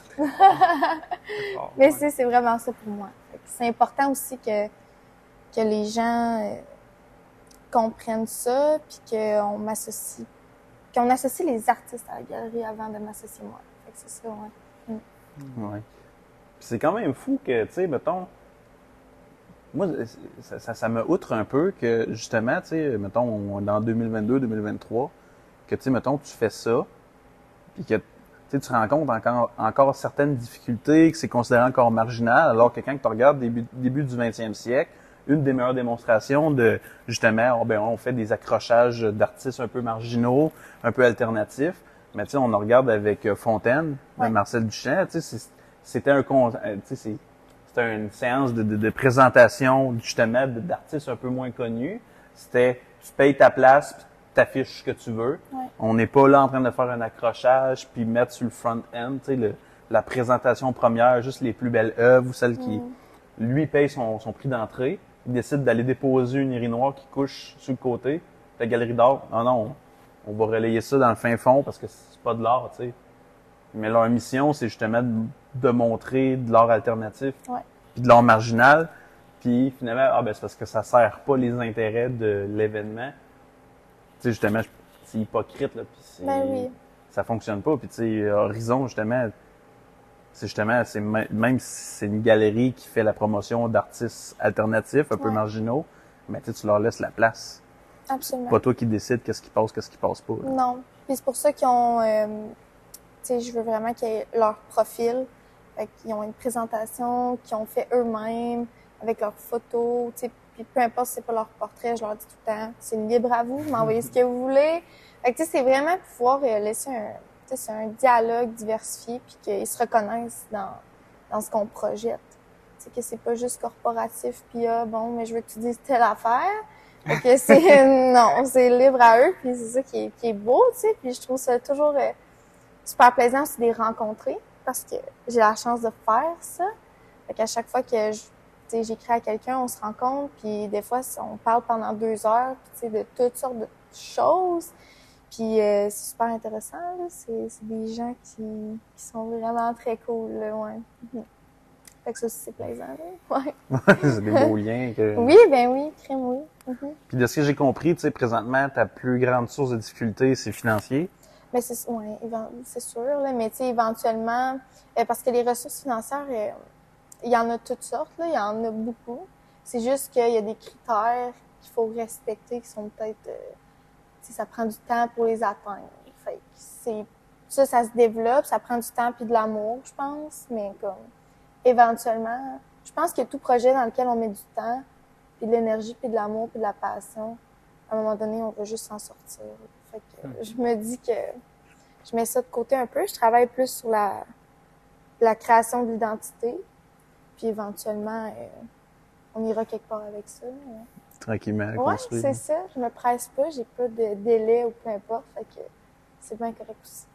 Fort, <laughs> Mais ouais. c'est, vraiment ça pour moi. C'est important aussi que, que les gens euh, comprennent ça, puis qu'on m'associe, qu'on associe les artistes à la galerie avant de m'associer moi. C'est ça, ouais. Ouais. Puis c'est quand même fou que, tu sais, mettons, moi, ça, ça, ça me outre un peu que, justement, tu sais, mettons, on- dans 2022-2023, que, tu sais, mettons, tu fais ça, puis que, tu sais, tu rencontres encore, encore certaines difficultés, que c'est considéré encore marginal, alors que quand tu regardes début, début du 20e siècle, une des meilleures démonstrations de justement, oh, ben, on fait des accrochages d'artistes un peu marginaux, un peu alternatifs. Mais tu sais, on en regarde avec euh, Fontaine, Ouais. Marcel Duchamp. Tu sais, c'était un euh, tu sais, c'est- c'était une séance de, de, de présentation justement d'artistes un peu moins connus. C'était tu payes ta place, puis t'affiches ce que tu veux. Ouais. On n'est pas là en train de faire un accrochage puis mettre sur le front end, tu sais, la présentation première, juste les plus belles œuvres ou celles qui lui paye son, son prix d'entrée. Il décide d'aller déposer une urinoir qui couche sur le côté. La galerie d'art, non, non, on, on va relayer ça dans le fin fond parce que c'est pas de l'art, tu sais. Mais leur mission, c'est justement de, de montrer de l'art alternatif, puis de l'art marginal. Puis finalement, ah ben c'est parce que ça sert pas les intérêts de l'événement. Sais, justement, c'est hypocrite, là, puis Ben oui. ça fonctionne pas. Puis tu sais, Horizon, justement, c'est justement, c'est me- même si c'est une galerie qui fait la promotion d'artistes alternatifs, un peu marginaux, mais tu leur laisses la place. Absolument. Pas toi qui décides qu'est-ce qui passe, qu'est-ce qui passe pas. là. Non. Puis c'est pour ça qu'ils ont, euh, tu sais, je veux vraiment qu'ils aient leur profil. Qu'ils ont une présentation qu'ils ont fait eux-mêmes avec leurs photos, tu sais. Puis peu importe si c'est pas leur portrait, je leur dis tout le temps, c'est libre à vous, m'envoyez ce que vous voulez. Fait que c'est vraiment pouvoir euh, laisser un, c'est un dialogue diversifié puis qu'ils se reconnaissent dans, dans ce qu'on projette. Sais, que c'est pas juste corporatif puis ah, bon, mais je veux que tu dises telle affaire. Fait que c'est <laughs> non, c'est libre à eux, puis c'est ça qui est, qui est beau, tu sais. Puis je trouve ça toujours euh, super plaisant aussi de les rencontrer parce que j'ai la chance de faire ça. Fait qu'à chaque fois que je, j'écris à quelqu'un, on se rencontre, puis des fois on parle pendant deux heures, puis, tu sais, de toutes sortes de choses. Puis euh, c'est super intéressant, là. C'est, c'est des gens qui, qui sont vraiment très cool, là, ouais. Fait que ça aussi c'est plaisant, là. <laughs> Ouais. c'est des beaux liens. Que... <laughs> Oui, ben oui, crème, oui. Mhm. Puis de ce que j'ai compris, tu sais, présentement, ta plus grande source de difficulté, c'est financier. Mais c'est ouais, c'est sûr, là, mais tu sais, éventuellement, euh, parce que les ressources financières, euh, il y en a toutes sortes, là, il y en a beaucoup. C'est juste qu'il y a des critères qu'il faut respecter qui sont peut-être, euh, ça prend du temps pour les atteindre. Fait que c'est, ça, ça se développe, ça prend du temps puis de l'amour, je pense, mais comme, éventuellement, je pense que tout projet dans lequel on met du temps, puis de l'énergie, puis de l'amour, puis de la passion, à un moment donné, on va juste s'en sortir. Fait que je me dis que je mets ça de côté un peu. Je travaille plus sur la, la création de l'identité. Puis éventuellement, euh, on ira quelque part avec ça. Tranquillement, Ouais, construire. c'est ça. Je me presse pas. J'ai pas de délai ou peu importe. Fait que c'est bien correct aussi.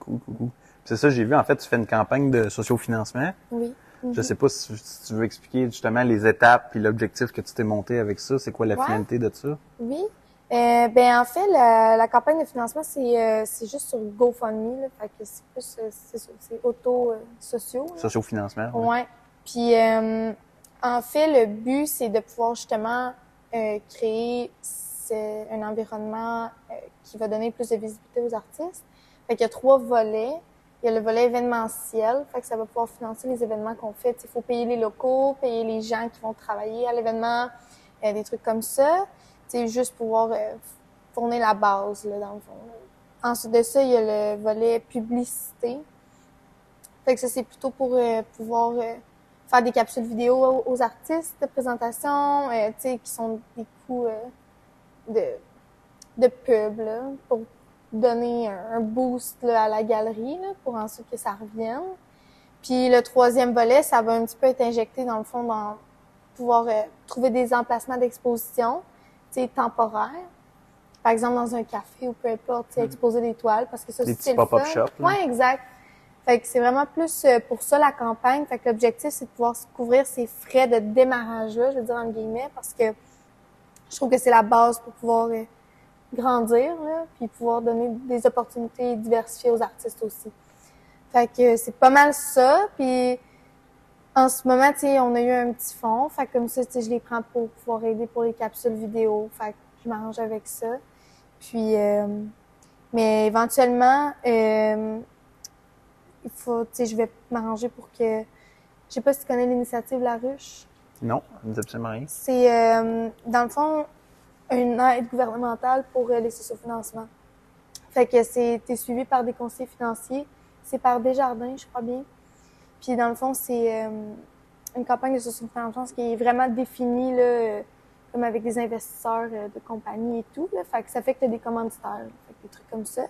Cool, cool, cool. C'est ça, j'ai vu, en fait, tu fais une campagne de sociofinancement. Oui. Je sais pas si, si tu veux expliquer justement les étapes puis l'objectif que tu t'es monté avec ça. C'est quoi la Ouais. finalité de ça? Oui. Euh, ben en fait, la, la campagne de financement, c'est euh, c'est juste sur GoFundMe. Là, fait que c'est plus euh, c'est auto-sociaux. Sociofinancement. ouais. Ouais. Puis euh, en fait, le but, c'est de pouvoir justement euh, créer un environnement euh, qui va donner plus de visibilité aux artistes. Fait qu'il y a trois volets. Il y a le volet événementiel, fait que ça va pouvoir financer les événements qu'on fait. Il faut payer les locaux, payer les gens qui vont travailler à l'événement, euh, des trucs comme ça. C'est juste pouvoir euh, fournir la base, là, dans le fond. Ensuite de ça, il y a le volet publicité. Fait que ça, c'est plutôt pour euh, pouvoir euh, faire des capsules vidéo aux, artistes de présentation, euh, tu sais, qui sont des coûts euh, de, de pub, là, pour donner un, un boost là, à la galerie, là, pour ensuite que ça revienne. Puis le troisième volet, ça va un petit peu être injecté, dans le fond, dans pouvoir euh, trouver des emplacements d'exposition, tu sais, temporaires. Par exemple, dans un café ou peu importe, tu sais, exposer des toiles, parce que ça, c'est le pop-up là. Ouais, exact. Fait que c'est vraiment plus euh, pour ça la campagne. Fait que l'objectif, c'est de pouvoir couvrir ces frais de démarrage-là, je veux dire en guillemets, parce que je trouve que c'est la base pour pouvoir euh, grandir, là, puis pouvoir donner des opportunités diversifiées aux artistes aussi. Fait que c'est pas mal ça. Puis en ce moment, tu on a eu un petit fonds. Fait que comme ça, tu je les prends pour pouvoir aider pour les capsules vidéo. Fait que je m'arrange avec ça. Puis, euh, mais éventuellement, euh, il faut, tu sais, je vais m'arranger pour que, je sais pas si tu connais l'initiative La Ruche. Non, absolument rien. C'est, euh, dans le fond, une aide gouvernementale pour euh, les sociofinancements. Fait que c'est, t'es suivi par des conseillers financiers. C'est par Desjardins, je crois bien. Puis dans le fond, c'est, euh, une campagne de socio-financement qui est vraiment définie, là, comme avec des investisseurs euh, de compagnie et tout. Là. Fait que ça fait que tu as des commanditaires, fait que des trucs comme ça.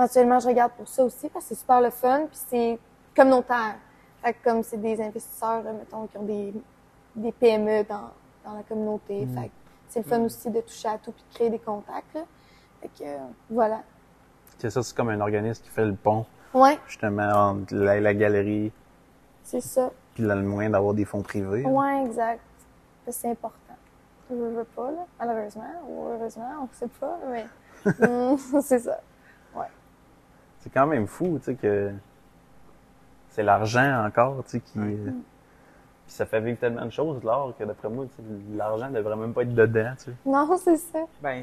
Éventuellement, je regarde pour ça aussi parce que c'est super le fun, puis c'est communautaire. Fait que comme c'est des investisseurs, mettons, qui ont des, des PME dans, dans la communauté. Fait que c'est le fun aussi de toucher à tout puis de créer des contacts. Là. Fait que euh, voilà. C'est ça, c'est comme un organisme qui fait le pont, Ouais, justement, entre la, la galerie c'est ça. puis le moyen d'avoir des fonds privés. Ouais, exact. Fait que C'est important. Je veux pas, là, malheureusement, ou heureusement, on sait pas, mais <laughs> <laughs> c'est ça. C'est quand même fou, tu sais, que c'est l'argent encore, tu sais, qui... euh, Puis ça fait vivre tellement de choses, l'art, que d'après moi, tu sais, l'argent devrait même pas être dedans, tu sais. Non, c'est ça. Ben,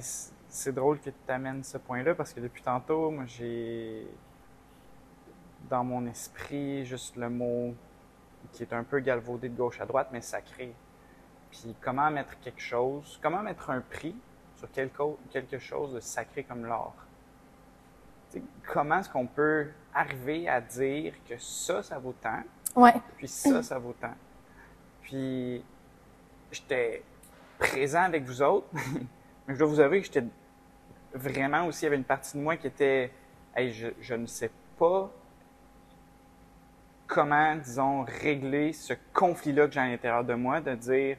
c'est drôle que tu amènes ce point-là parce que depuis tantôt, moi, j'ai dans mon esprit juste le mot qui est un peu galvaudé de gauche à droite, mais sacré. Puis comment mettre quelque chose, comment mettre un prix sur quelque, quelque chose de sacré comme l'art? Comment est-ce qu'on peut arriver à dire que ça, ça vaut tant, Ouais. puis ça, ça vaut tant. Puis, j'étais présent avec vous autres, <laughs> mais je dois vous avouer que j'étais vraiment aussi, il y avait une partie de moi qui était, hey, je, je ne sais pas comment, disons, régler ce conflit-là que j'ai à l'intérieur de moi, de dire,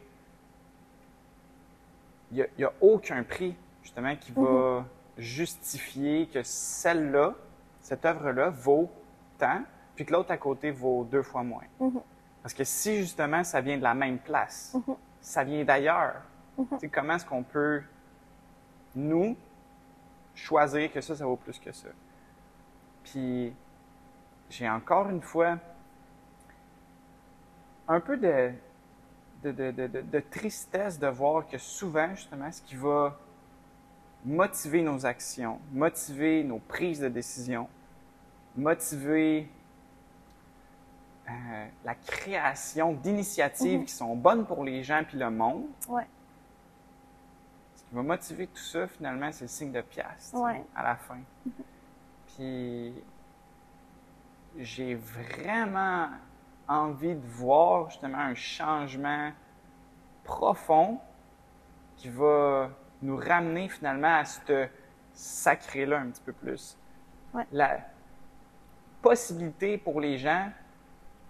il n'y a, aucun prix, justement, qui va justifier que celle-là, cette œuvre-là, vaut tant, puis que l'autre à côté vaut deux fois moins. Mhm. Parce que si, justement, ça vient de la même place, ça vient d'ailleurs, sais, comment est-ce qu'on peut, nous, choisir que ça, ça vaut plus que ça? Puis, j'ai encore une fois un peu de, de, de- de tristesse de voir que souvent, justement, ce qui va motiver nos actions, motiver nos prises de décision, motiver euh, la création d'initiatives qui sont bonnes pour les gens puis le monde, Ouais. ce qui va motiver tout ça, finalement, c'est le signe de pièce Ouais. à la fin. Puis j'ai vraiment envie de voir justement un changement profond qui va nous ramener finalement à ce sacré-là un petit peu plus. Ouais. La possibilité pour les gens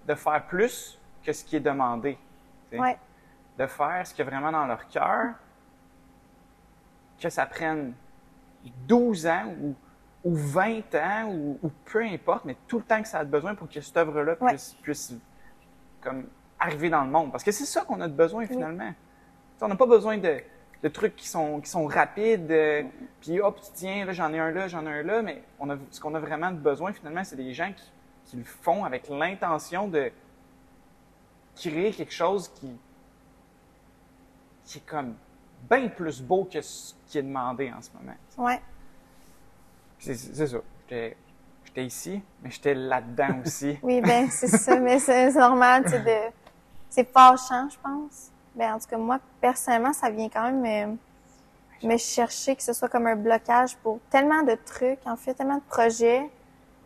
de faire plus que ce qui est demandé. Ouais. De faire ce qu'il y a vraiment dans leur cœur, que ça prenne 12 ans ou, ou 20 ans ou, ou peu importe, mais tout le temps que ça a besoin pour que cette œuvre-là Ouais. puisse, puisse comme arriver dans le monde. Parce que c'est ça qu'on a de besoin finalement. On n'a pas besoin de, de trucs qui sont, qui sont rapides, euh, puis hop, tu tiens, là j'en ai un là, j'en ai un là, mais on a, ce qu'on a vraiment besoin finalement, c'est des gens qui, qui le font avec l'intention de créer quelque chose qui, qui est comme bien plus beau que ce qui est demandé en ce moment. Ouais. C'est c'est ça. J'étais j'étais ici, mais j'étais là-dedans <laughs> aussi. Oui, ben c'est ça, mais c'est c'est normal, sais, de... c'est fâchant, je pense. Ben en tout cas, moi, personnellement, ça vient quand même me, me chercher que ce soit comme un blocage pour tellement de trucs, en fait, tellement de projets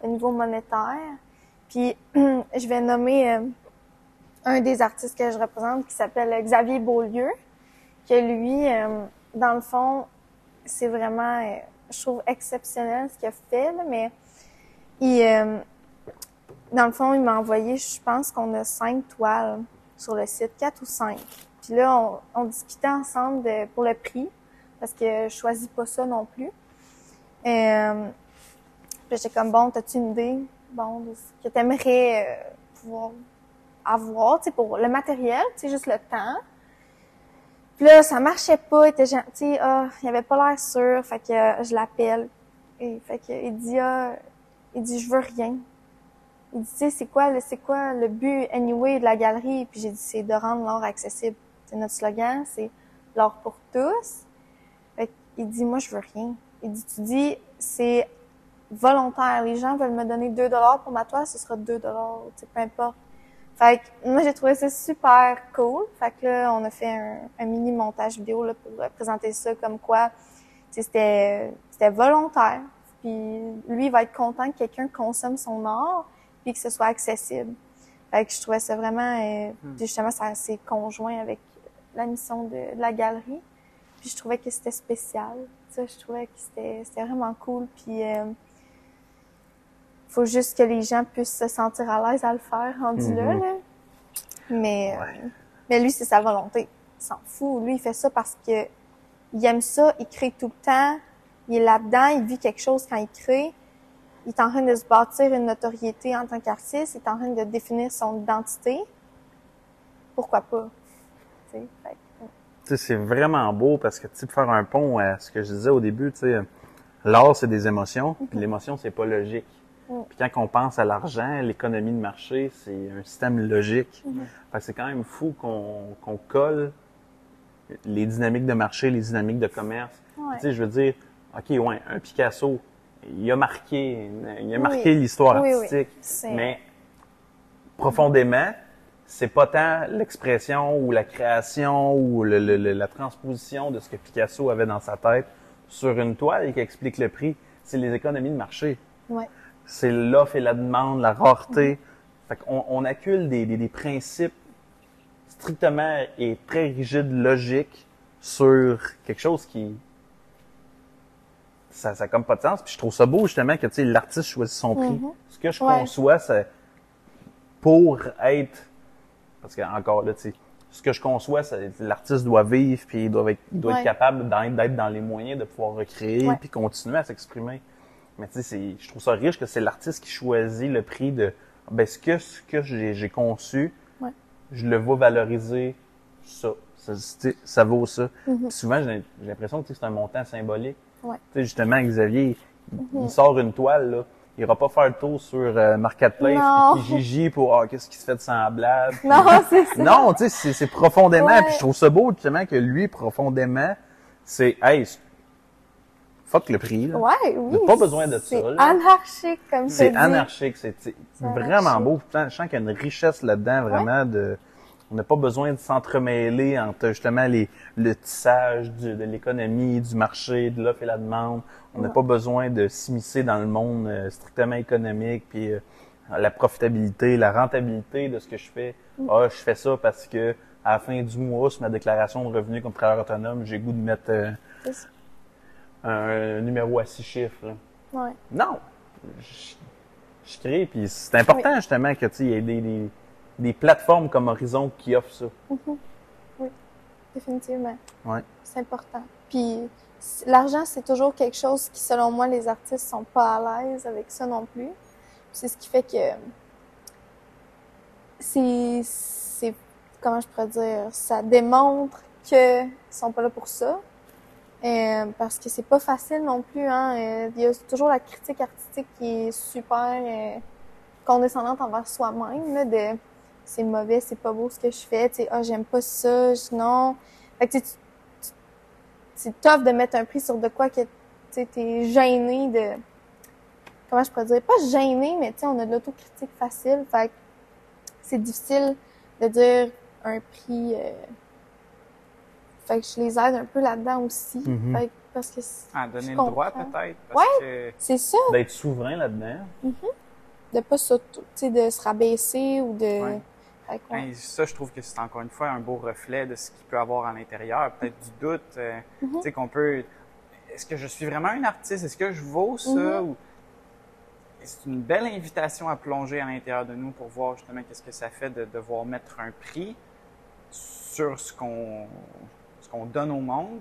au niveau monétaire. Puis, <clears throat> je vais nommer euh, un des artistes que je représente qui s'appelle Xavier Beaulieu, que lui, euh, dans le fond, c'est vraiment, euh, je trouve, exceptionnel ce qu'il a fait, mais il, euh, dans le fond, il m'a envoyé, je pense qu'on a cinq toiles sur le site, quatre ou cinq. Puis là, on, on discutait ensemble de- pour le prix, parce que je choisis pas ça non plus. Euh, puis j'étais comme, bon, t'as-tu une idée, bon, de ce que t'aimerais euh, pouvoir avoir, tu sais, pour le matériel, tu sais, juste le temps. Puis là, ça marchait pas, il était gentil, ah, il avait pas l'air sûr, fait que euh, je l'appelle. Et fait que il dit, ah, il dit, je veux rien. Il dit, tu sais, c'est quoi, le- c'est quoi le but, anyway, de la galerie? Puis j'ai dit, c'est de rendre l'art accessible. C'est notre slogan, c'est l'art pour tous. Fait il dit, moi, je veux rien. Il dit, tu dis, c'est volontaire. Les gens veulent me donner 2 dollars pour ma toile, ce sera 2 dollars, peu importe. Fait que moi, j'ai trouvé ça super cool. Fait que là, on a fait un, un mini montage vidéo là, pour présenter ça comme quoi, c'était, c'était volontaire. Puis lui, il va être content que quelqu'un consomme son art puis que ce soit accessible. Fait que je trouvais ça vraiment, euh, puis justement, c'est conjoint avec la mission de, de la galerie. Puis je trouvais que c'était spécial. Ça, je trouvais que c'était vraiment cool. Puis euh, faut juste que les gens puissent se sentir à l'aise à le faire rendu là, Mhm. là. Mais, Ouais. euh, mais lui, c'est sa volonté. Il s'en fout. Lui, il fait ça parce que il aime ça, il crée tout le temps, il est là-dedans, il vit quelque chose quand il crée. Il est en train de se bâtir une notoriété en tant qu'artiste, il est en train de définir son identité. Pourquoi pas? Sais, c'est vraiment beau parce que, tu faire un pont à ce que je disais au début, tu sais, l'art, c'est des émotions, puis l'émotion, c'est pas logique. Mhm. Puis quand on pense à l'argent, l'économie de marché, c'est un système logique. Que c'est quand même fou qu'on qu'on colle les dynamiques de marché, les dynamiques de commerce. Ouais. Tu sais, je veux dire, OK, ouais, un Picasso, il a marqué, il a Oui. marqué l'histoire Oui, oui. artistique, mais profondément, c'est pas tant l'expression ou la création ou le- le- le- la transposition de ce que Picasso avait dans sa tête sur une toile qui explique le prix, c'est les économies de marché. ouais. C'est l'offre et la demande, la rareté. Fait qu'on on accule des, des, des principes strictement et très rigides, logiques sur quelque chose qui ça ça a comme pas de sens puis je trouve ça beau justement que tu sais l'artiste choisit son prix Mhm. ce que je Ouais. conçois c'est pour être parce que encore là tu sais ce que je conçois c'est l'artiste doit vivre puis il doit être il doit Ouais. être capable d'être dans les moyens de pouvoir recréer Ouais. puis continuer à s'exprimer mais tu sais je trouve ça riche que c'est l'artiste qui choisit le prix de ben ce que ce que j'ai conçu Ouais. je le vois valoriser ça ça, ça vaut ça Mhm. Puis souvent j'ai l'impression que c'est un montant symbolique tu sais, justement, Xavier, il- il sort une toile, là. Il ira pas faire le tour sur euh, Marketplace Non. puis Kijiji pour ah, qu'est-ce qui se fait de semblable. Non, <laughs> c'est ça. non, tu sais, c'est- c'est profondément, Ouais. puis je trouve ça beau justement que lui, profondément, c'est hey, fuck le prix, là. Ouais, oui. Pas besoin de ça, C'est anarchique, comme tu C'est anarchique, c'est vraiment beau. Putain, Je sens qu'il y a une richesse là-dedans, vraiment. De, on n'a pas besoin de s'entremêler entre justement les, le tissage du- de l'économie, du marché, de l'offre et la demande. On n'a Ouais. pas besoin de s'immiscer dans le monde euh, strictement économique, puis euh, la profitabilité, la rentabilité de ce que je fais. Mm. Ah, je fais ça parce que à la fin du mois, sur ma déclaration de revenus comme travailleur autonome, j'ai goût de mettre euh, un, numéro à six chiffres. là. Ouais. Non. Je, je crée, puis c'est important justement que tu y ait des, des, des plateformes comme Horizon qui offrent ça. Définitivement. Ouais. C'est important. Puis l'argent, c'est toujours quelque chose qui, selon moi, les artistes sont pas à l'aise avec ça non plus. C'est ce qui fait que c'est, c'est, comment je pourrais dire, ça démontre qu'ils sont pas là pour ça. Euh, parce que c'est pas facile non plus, hein. Euh, Il y a toujours la critique artistique qui est super euh, condescendante envers soi-même, là, de c'est mauvais, c'est pas beau ce que je fais, tu sais, ah, j'aime pas ça, je- non. Fait que tu tu- c'est tough de mettre un prix sur de quoi que tu sais, t'es gêné de. Comment je pourrais dire? Pas gêné, mais tu sais, on a de l'autocritique facile. Fait que c'est difficile de dire un prix. euh, Fait que je les aide un peu là-dedans aussi. Mhm. Fait que parce que c'est- À donner le droit, peut-être. Parce que c'est ça, D'être souverain là-dedans. de pas sais, de se rabaisser ou de. Ouais. Ouais. Ben, ça, je trouve que c'est encore une fois un beau reflet de ce qu'il peut avoir à l'intérieur. Peut-être du doute. euh, Mhm. Tu sais, qu'on peut. Est-ce que je suis vraiment un artiste? Est-ce que je vaux ça? Mhm. Ou... C'est une belle invitation à plonger à l'intérieur de nous pour voir justement qu'est-ce que ça fait de devoir mettre un prix sur ce qu'on donne au monde?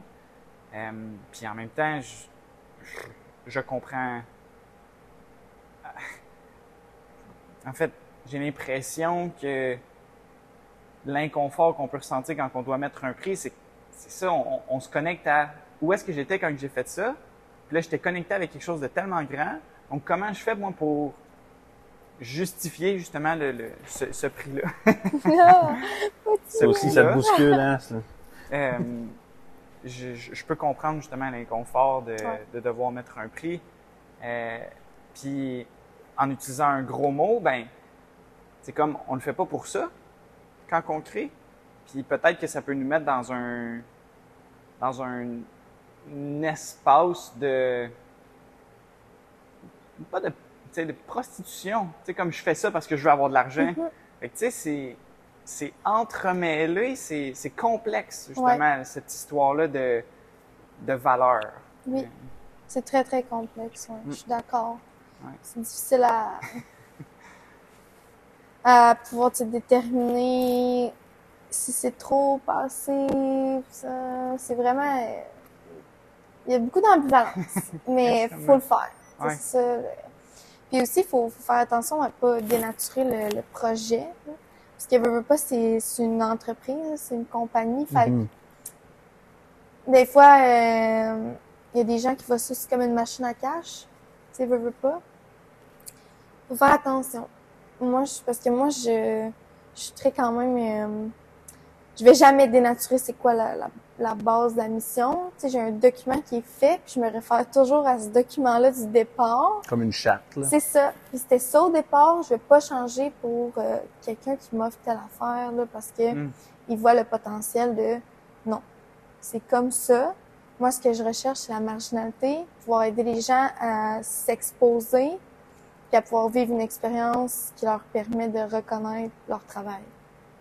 Euh, puis en même temps, je, je, je comprends. En fait, j'ai l'impression que l'inconfort qu'on peut ressentir quand on doit mettre un prix, c'est c'est ça, on, on se connecte à où est-ce que j'étais quand j'ai fait ça. Puis là, j'étais connecté avec quelque chose de tellement grand. Donc, comment je fais, moi, pour justifier justement le, le- ce, ce prix-là? <laughs> <laughs> C'est aussi, ça te bouscule, hein. ça. Euh, je, je- je peux comprendre justement l'inconfort de, Ouais. de devoir mettre un prix. Euh, puis en utilisant un gros mot, ben c'est comme on le fait pas pour ça quand on crée. Puis peut-être que ça peut nous mettre dans un dans un, un espace de pas de de prostitution. Tu sais comme je fais ça parce que je veux avoir de l'argent. Mhm. Tu sais, c'est, c'est entremêlé, c'est, complexe, justement, cette histoire-là de, de valeur. Oui. C'est très, très complexe, ouais. Mm. je suis d'accord. Ouais. C'est difficile à, à pouvoir te déterminer si c'est trop passé. ça, C'est vraiment. Il y a beaucoup d'ambivalence, <laughs> mais il faut le faire. Ouais. ça. Puis aussi, il faut, faut faire attention à pas dénaturer le, le projet. là. Parce que veux, veux pas, c'est c'est une entreprise, c'est une compagnie. Fait Mhm. des fois, euh, il y a des gens qui voient ça comme une machine à cash. Tu sais, veux, veux pas. Faut faire attention. Moi, je, parce que moi, je, je suis très quand même, euh, je vais jamais dénaturer c'est quoi la, la, la base de la mission. Tu sais, j'ai un document qui est fait, puis je me réfère toujours à ce document-là du départ. Comme une charte, là. C'est ça. Puis c'était ça au départ. Je vais pas changer pour euh, quelqu'un qui m'offre telle affaire là, parce que Mm. il voit le potentiel de non. C'est comme ça. Moi, ce que je recherche, c'est la marginalité, pouvoir aider les gens à s'exposer, puis à pouvoir vivre une expérience qui leur permet de reconnaître leur travail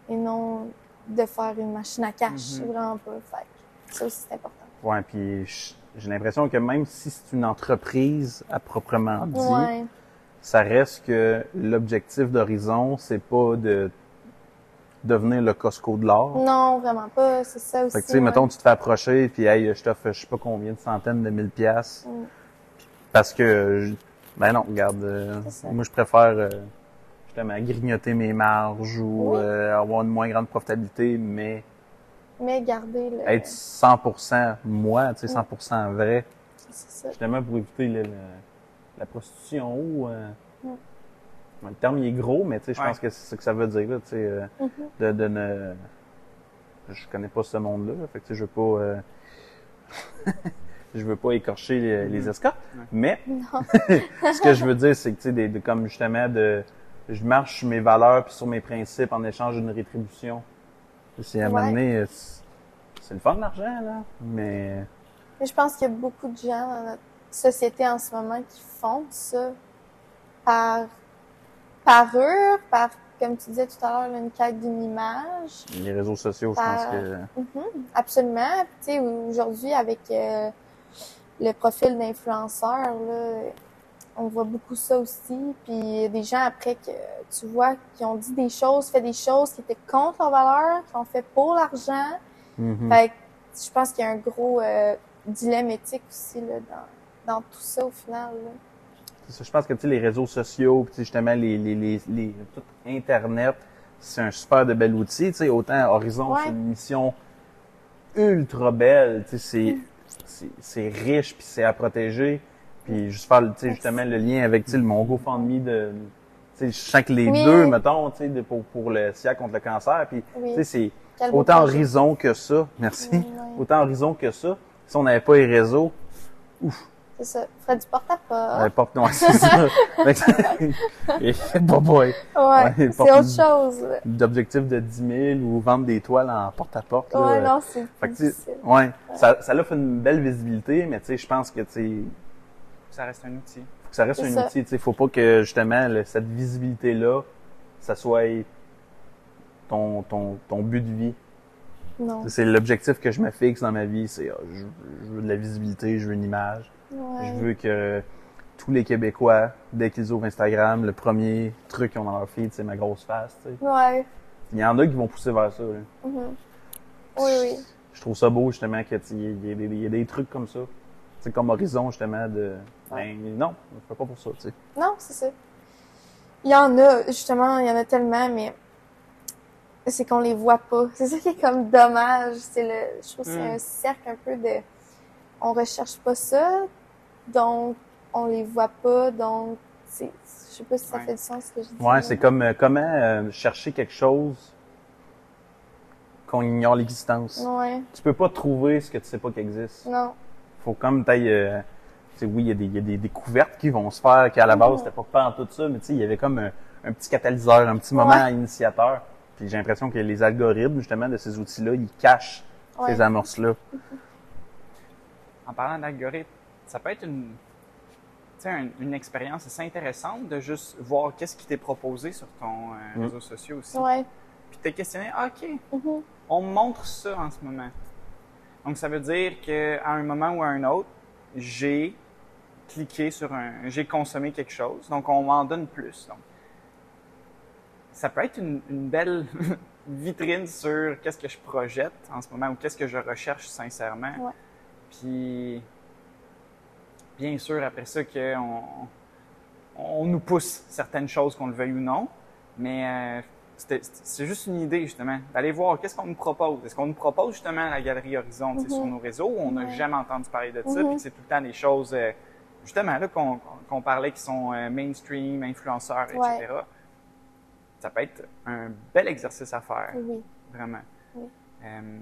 et non de faire une machine à cash. C'est vraiment pas. Fait ça aussi, c'est important. Ouais, puis j'ai l'impression que même si c'est une entreprise à proprement dit, Ouais. ça reste que l'objectif d'Horizon, c'est pas de devenir le Costco de l'art. Non, vraiment pas. C'est ça aussi. Fait que, tu sais, ouais. mettons, tu te fais approcher, puis hey, je t'offre je sais pas combien de centaines de mille piastres. Mm. Parce que, ben non, regarde, euh, moi, je préfère euh, justement grignoter mes marges ou Oui. euh, avoir une moins grande profitabilité, mais Mais garder le. être 100% moi, tu sais, 100% vrai, C'est ça. justement pour éviter le- le- la prostitution ou... euh. Le terme, il est gros, mais tu sais, je Ouais. pense que c'est ce que ça veut dire, là, tu sais, euh, Mhm. de, de ne... Je connais pas ce monde-là, là, fait que tu sais, je veux pas... <laughs> je veux pas écorcher les, les escortes, Ouais. mais Non. <laughs> ce que je veux dire, c'est que, tu sais, des- de- comme justement, de, je marche sur mes valeurs puis sur mes principes en échange d'une rétribution. C'est à un moment donné, c'est le fun l'argent, là, mais Mais je pense qu'il y a beaucoup de gens dans notre société en ce moment qui font ça par parure, par, comme tu disais tout à l'heure, une quête d'une image. les réseaux sociaux, je pense que... Mhm, absolument. Tu sais, aujourd'hui, avec euh, le profil d'influenceur, là, on voit beaucoup ça aussi. Puis il y a des gens après que tu vois qui ont dit des choses, fait des choses qui étaient contre leurs valeurs, qui ont fait pour l'argent. Mhm. Fait que je pense qu'il y a un gros euh, dilemme éthique aussi là, dans, dans tout ça au final. là. C'est ça, je pense que tu sais, les réseaux sociaux, puis tu sais, justement les, les, les, les- tout Internet, c'est un super de bel outil. Tu sais, autant Horizon, Ouais. c'est une mission ultra belle. Tu sais, c'est, c'est, riche puis c'est à protéger. Puis juste faire, tu sais, justement le lien avec tu sais, le mon GoFundMe de, tu sais, je sens que les Oui. deux, mettons, tu sais, de- pour pour le SIA contre le cancer. Puis Oui. tu sais, c'est autant. Horizon que ça. Merci. Oui. Autant Horizon que ça. Si on n'avait pas les réseaux, C'est ça. Ferait du porte-à-porte. euh, porte non, c'est ça. <laughs> Fait que- Et, boy. ouais, ouais, c'est autre chose. D'objectif de 10 000 ou vendre des toiles en porte-à-porte. Ouais, non, c'est difficile. ouais, ça, ça offre une belle visibilité, mais tu sais, je pense que tu sais, Ça reste un outil. faut que ça reste un ça. outil. Tu sais, faut pas que justement le- cette visibilité-là, ça soit ton, ton, ton but de vie. Non. C'est l'objectif que je me fixe dans ma vie, c'est ah, je, je veux de la visibilité, je veux une image. Ouais. Je veux que tous les Québécois, dès qu'ils ouvrent Instagram, le premier truc qu'ils ont dans leur feed, c'est ma grosse face. tu sais. Ouais. Il y en a qui vont pousser vers ça. là. Mhm. Oui, oui. Je trouve ça beau justement qu'il y, y y ait des trucs comme ça. C'est comme horizon justement de. Ben non, je le fais pas pour ça, tu sais. Non, c'est ça. Il y en a, justement, il y en a tellement, mais c'est qu'on les voit pas. C'est ça qui est comme dommage. C'est le, je trouve que c'est Mm. un cercle un peu de, on recherche pas ça, donc on les voit pas, donc c'est, je sais pas si ça Ouais. fait du sens ce que je dis. Ouais, c'est comme euh, comment euh, chercher quelque chose qu'on ignore l'existence? Ouais, Tu peux pas trouver ce que tu sais pas qu'il existe. non, Faut comme t'ailles. Euh, tu sais, oui, il y, a des- il y a des découvertes qui vont se faire, qui à la base, c'était pas pas en tout ça, mais tu sais, il y avait comme un, un petit catalyseur, un petit moment Ouais. initiateur. Puis j'ai l'impression que les algorithmes, justement, de ces outils-là, ils cachent ouais. ces amorces-là. <laughs> En parlant d'algorithme, ça peut être une, tu sais, un- une expérience assez intéressante de juste voir qu'est-ce qui t'est proposé sur ton euh, Mm. réseau social aussi. Ouais. Puis t'es questionné, ah, OK, Mhm. on me montre ça en ce moment. Donc, ça veut dire qu'à un moment ou à un autre, j'ai cliqué sur un, j'ai consommé quelque chose. Donc, on m'en donne plus. Donc, ça peut être une, une belle <laughs> vitrine sur qu'est-ce que je projette en ce moment ou qu'est-ce que je recherche sincèrement. Ouais. Puis, bien sûr, après ça, qu'on on nous pousse certaines choses, qu'on le veuille ou non. Mais euh, c'est juste une idée, justement, d'aller voir qu'est-ce qu'on nous propose. Est-ce qu'on nous propose, justement, la Galerie Horizon sais, Mhm. sur nos réseaux ou on n'a jamais entendu parler de ça, Mhm. puis que c'est tout le temps des choses, euh, justement, là, qu'on qu'on parlait qui sont euh, mainstream, influenceurs, Ouais. etc. Ça peut être un bel exercice à faire, Oui. vraiment. Oui. Euh,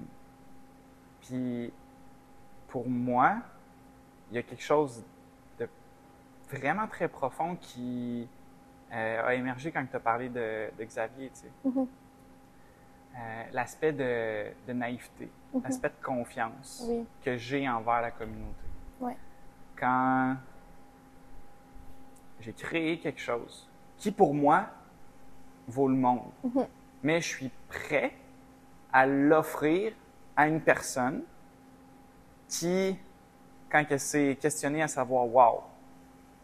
puis, pour moi, il y a quelque chose de vraiment très profond qui euh, a émergé quand tu as parlé de, de Xavier, tu sais. Mhm. Euh, l'aspect de, de naïveté, Mhm. l'aspect de confiance Oui. que j'ai envers la communauté. Ouais. Quand j'ai créé quelque chose qui, pour moi, vaut le monde, Mhm. mais je suis prêt à l'offrir à une personne qui, quand elle s'est questionnée à savoir, wow,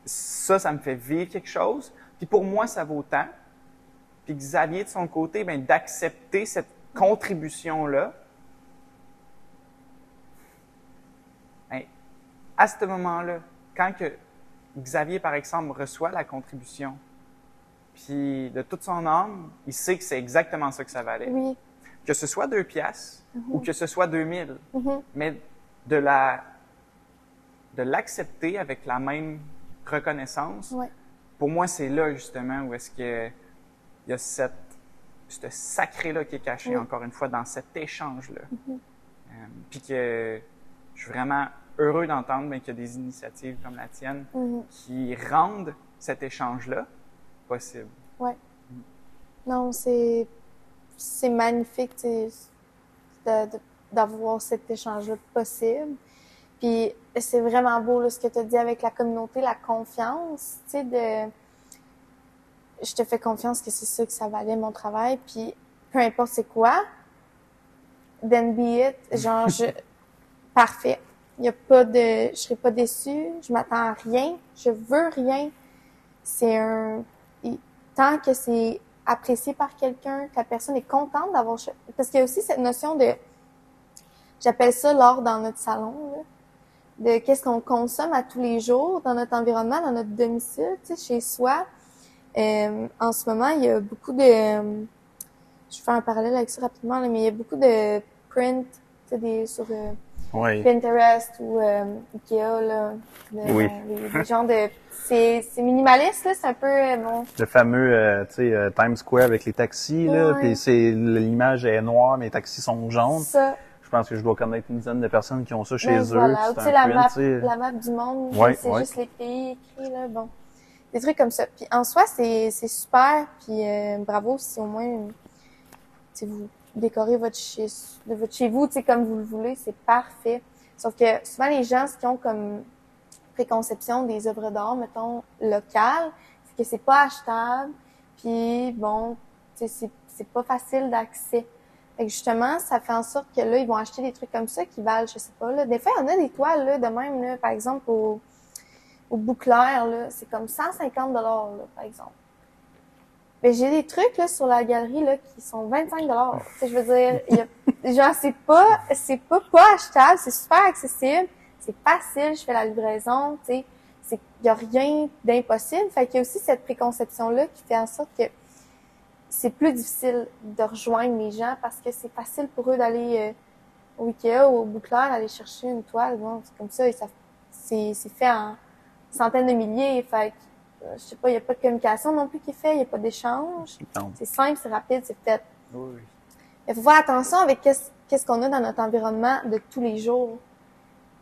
ça, ça me fait vivre quelque chose, puis pour moi, ça vaut tant. Puis Xavier, de son côté, ben, d'accepter cette contribution-là, ben, à ce moment-là, quand que Xavier, par exemple, reçoit la contribution, puis de toute son âme, il sait que c'est exactement ça que ça valait. Oui. Que ce soit deux piastres ou que ce soit 2000, Mhm. mais de la de l'accepter avec la même reconnaissance, Ouais. pour moi, c'est là justement où est-ce que il y a cette ce sacré-là qui est caché, Oui. encore une fois, dans cet échange-là. Euh, Puis que je suis vraiment heureux d'entendre qu'il y a des initiatives comme la tienne Mhm. qui rendent cet échange-là possible. Ouais. Non, c'est c'est magnifique d'avoir cet échange-là possible. Puis c'est vraiment beau là, ce que tu as dit avec la communauté, la confiance, tu sais, de je te fais confiance que c'est ça que ça valait mon travail, puis peu importe c'est quoi, then be it, genre je parfait. Il y a pas de je serai pas déçue, je m'attends à rien, je veux rien. C'est un tant que c'est apprécié par quelqu'un, que la personne est contente d'avoir parce qu'il y a aussi cette notion de j'appelle ça l'or dans notre salon là, de qu'est-ce qu'on consomme à tous les jours dans notre environnement, dans notre domicile, tu sais, chez soi. Euh, en ce moment, il y a beaucoup de euh, je fais un parallèle avec ça rapidement là, mais il y a beaucoup de print tu sais, des sur euh, Oui. Pinterest ou euh, Ikea là, de- Oui. des, des genres de c'est c'est minimaliste là, c'est un peu euh, bon Le fameux, euh, tu sais, euh, Times Square avec les taxis, là, Ouais. puis c'est l'image est noire, mais les taxis sont jaunes. ça. Je pense que je dois connaître une dizaine de personnes qui ont ça chez eux. voilà. Ou un la print, map, la map du monde, Ouais, c'est ouais. juste les pays écrits, là, bon. Des trucs comme ça. Puis en soi, c'est, c'est super, puis euh, bravo si au moins, tu sais, vous décorez votre chez, de votre chez vous, tu sais, comme vous le voulez, c'est parfait. Sauf que souvent, les gens, ce qu'ils ont comme préconception des œuvres d'art, mettons, locales, c'est que c'est pas achetable, puis bon, c'est pas facile d'accès. Fait que justement, ça fait en sorte que là, ils vont acheter des trucs comme ça qui valent, je sais pas, là. Des fois, il y en a des toiles, là, de même, là, par exemple, au, au Bouclair, là. C'est comme 150 dollars, là, par exemple. Mais j'ai des trucs, là, sur la galerie, là, qui sont 25 dollars. Tu sais, je veux dire, y a, <laughs> genre, c'est pas, c'est pas pas achetable, c'est super accessible, c'est facile, je fais la livraison, tu sais. C'est, il y a rien d'impossible. Fait qu'il y a aussi cette préconception-là qui fait en sorte que c'est plus difficile de rejoindre les gens parce que c'est facile pour eux d'aller euh, au Ikea ou au Bouclair aller chercher une toile. Bon, c'est comme ça, et ça c'est, c'est fait en centaines de milliers. Fait que, euh, je sais pas, il n'y a pas de communication non plus qui est fait, il n'y a pas d'échange. C'est simple, c'est rapide, c'est fait. Oui. Il faut faire attention avec qu'est-ce, qu'est-ce qu'on a dans notre environnement de tous les jours.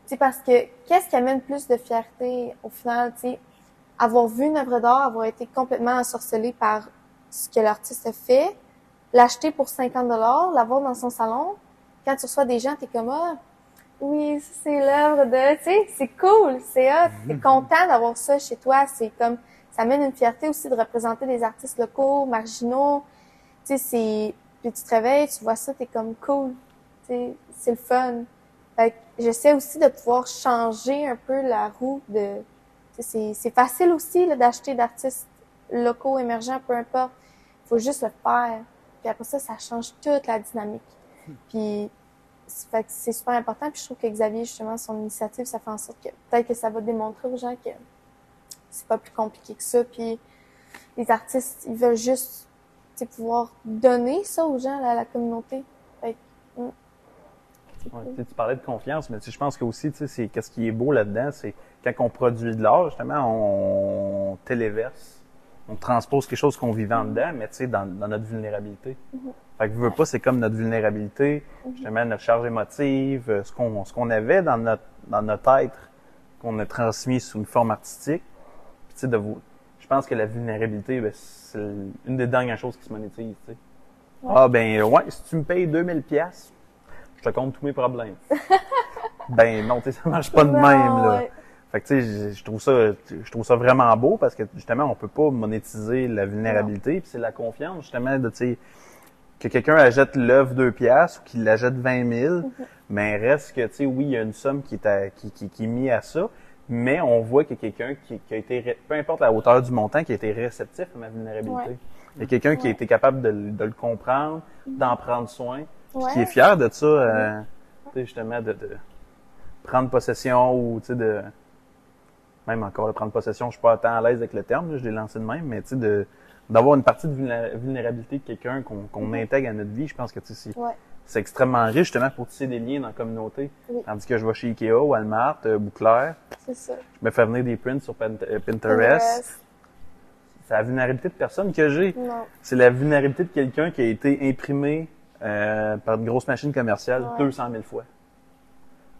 Sais, parce que qu'est-ce qui amène plus de fierté au final, tu sais, avoir vu une œuvre d'art, avoir été complètement ensorcelé par ce que l'artiste fait, l'acheter pour 50 dollars, l'avoir dans son salon, quand tu reçois des gens, t'es comme, ah, oui, ça, c'est l'œuvre de, tu sais, c'est cool, c'est hot. T'es content d'avoir ça chez toi. C'est comme, ça amène une fierté aussi de représenter des artistes locaux, marginaux. Tu sais, c'est, puis tu te réveilles, tu vois ça, t'es comme cool. Tu sais, c'est le fun. Fait que j'essaie aussi de pouvoir changer un peu la roue de, c'est, facile aussi, d'acheter d'artistes locaux, émergents, peu importe. Faut juste le faire. Puis après ça, ça change toute la dynamique. Puis c'est- super important. Puis je trouve que Xavier, justement, son initiative, ça fait en sorte que peut-être que ça va démontrer aux gens que c'est pas plus compliqué que ça. Puis les artistes, ils veulent juste pouvoir donner ça aux gens, à la communauté. Mm, tu parlais de confiance, mais je pense que aussi, c'est qu'est-ce qui est beau là-dedans, c'est quand on produit de l'art, justement, on téléverse, on transpose quelque chose qu'on vivait en dedans, mais tu sais, dans, dans notre vulnérabilité. Fait que veux pas, c'est comme notre vulnérabilité, justement, notre charge émotive, euh, ce qu'on ce qu'on avait dans notre dans notre être, qu'on a transmis sous une forme artistique. Puis tu sais, de vous, je pense que la vulnérabilité, ben, c'est une des dernières choses qui se monétise, tu sais. Ah ben ouais, si tu me payes 2000 pièces, je te compte tous mes problèmes. <laughs> ben non, tu sais, ça marche pas de Non, même là. ouais. Fait que tu sais, je- je trouve ça, je trouve ça vraiment beau parce que justement, on peut pas monétiser la vulnérabilité, puis c'est la confiance justement de tu sais que quelqu'un achète l'œuvre 2 piastres ou qu'il l'achète 20 000, Mm-hmm. mais reste que tu sais, oui, il y a une somme qui est à- qui, qui, qui est mise à ça, mais on voit qu'il y a quelqu'un qui, qui a été, peu importe la hauteur du montant, qui a été réceptif à ma vulnérabilité. Ouais. Il y a quelqu'un qui a Ouais. été capable de, le- de le comprendre, d'en prendre soin, puis qui Ouais. est fier de ça, euh, tu sais, justement, de, de prendre possession ou, tu sais, de... Même encore, de prendre possession, je suis pas tant à l'aise avec le terme, là, je l'ai lancé de même, mais tu sais, de d'avoir une partie de vulné- vulnérabilité de quelqu'un qu'on qu'on intègre à notre vie, je pense que, tu sais, c'est- Ouais. c'est extrêmement riche, justement, pour tisser des liens dans la communauté. Oui. Tandis que je vais chez Ikea, Walmart, euh, Bouclair, C'est ça. je me fais venir des prints sur euh, Pinterest. Pinterest. C'est la vulnérabilité de personne que j'ai. C'est la vulnérabilité de quelqu'un qui a été imprimé euh, par une grosse machine commerciale Ouais. 200 000 fois.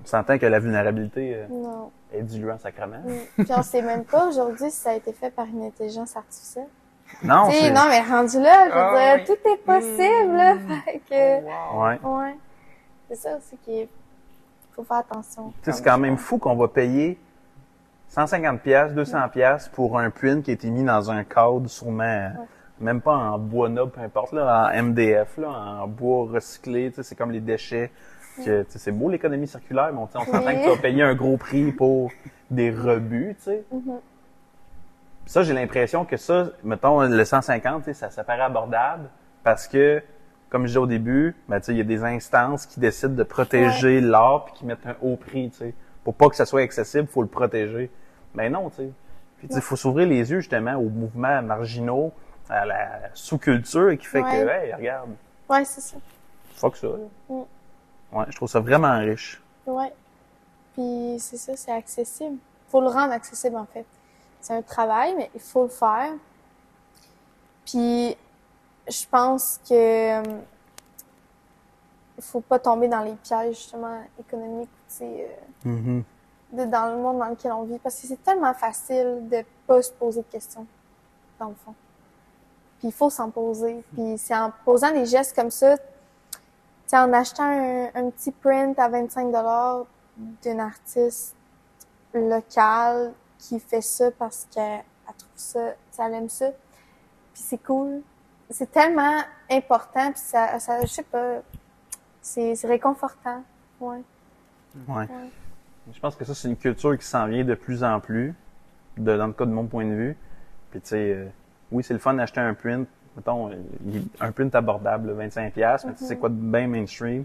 On s'entend que la vulnérabilité euh, Non. Est diluante sacrement. Mm. Puis on sait même pas aujourd'hui si ça a été fait par une intelligence artificielle. Non, c'est... non, mais rendu là, je veux Ah, dire, oui. tout est possible, là. Fait que, Wow. Ouais. ouais. C'est ça aussi qui est, faut faire attention. Tu sais, c'est quand même fou qu'on va payer 150 pièces, 200 pièces pour un print qui a été mis dans un cadre sûrement même pas en bois noble, peu importe là, en MDF là, en bois recyclé, tu sais, c'est comme les déchets. Que, c'est beau l'économie circulaire, mais on, s'entend Oui. que tu vas payer un gros prix pour des rebuts, tu sais. Mhm. Ça, j'ai l'impression que ça, mettons, le 150, tu sais, ça, ça paraît abordable parce que, comme je disais au début, ben, il y a des instances qui décident de protéger l'art puis qui mettent un haut prix, tu sais. Pour pas que ça soit accessible, faut le protéger. Mais non, tu sais. Puis, sais, faut s'ouvrir les yeux, justement, aux mouvements marginaux, à la sous-culture qui fait que, hey, regarde, Ouais, c'est ça. fuck ça. Mm. Ouais, je trouve ça vraiment riche. Ouais. Puis c'est ça, c'est accessible. Faut le rendre accessible, en fait. C'est un travail, mais il faut le faire. Puis je pense que euh, il faut pas tomber dans les pièges, justement, économiques, tu sais, euh, Mm-hmm. de, dans le monde dans lequel on vit. Parce que c'est tellement facile de pas se poser de questions, dans le fond. Puis il faut s'en poser. Puis c'est en posant des gestes comme ça, sais, en achetant un, un petit print à 25 d'une artiste locale qui fait ça parce qu'elle elle trouve ça, elle aime ça. Puis c'est cool. C'est tellement important, puis ça, ça je sais pas, c'est c'est réconfortant. Ouais. Ouais. Je pense que ça, c'est une culture qui s'en vient de plus en plus, de, dans le cas de mon point de vue. Puis, tu sais, euh, oui, c'est le fun d'acheter un print, mettons, il- un print abordable, là, 25$, piastres, mais tu sais, c'est quoi de bien mainstream?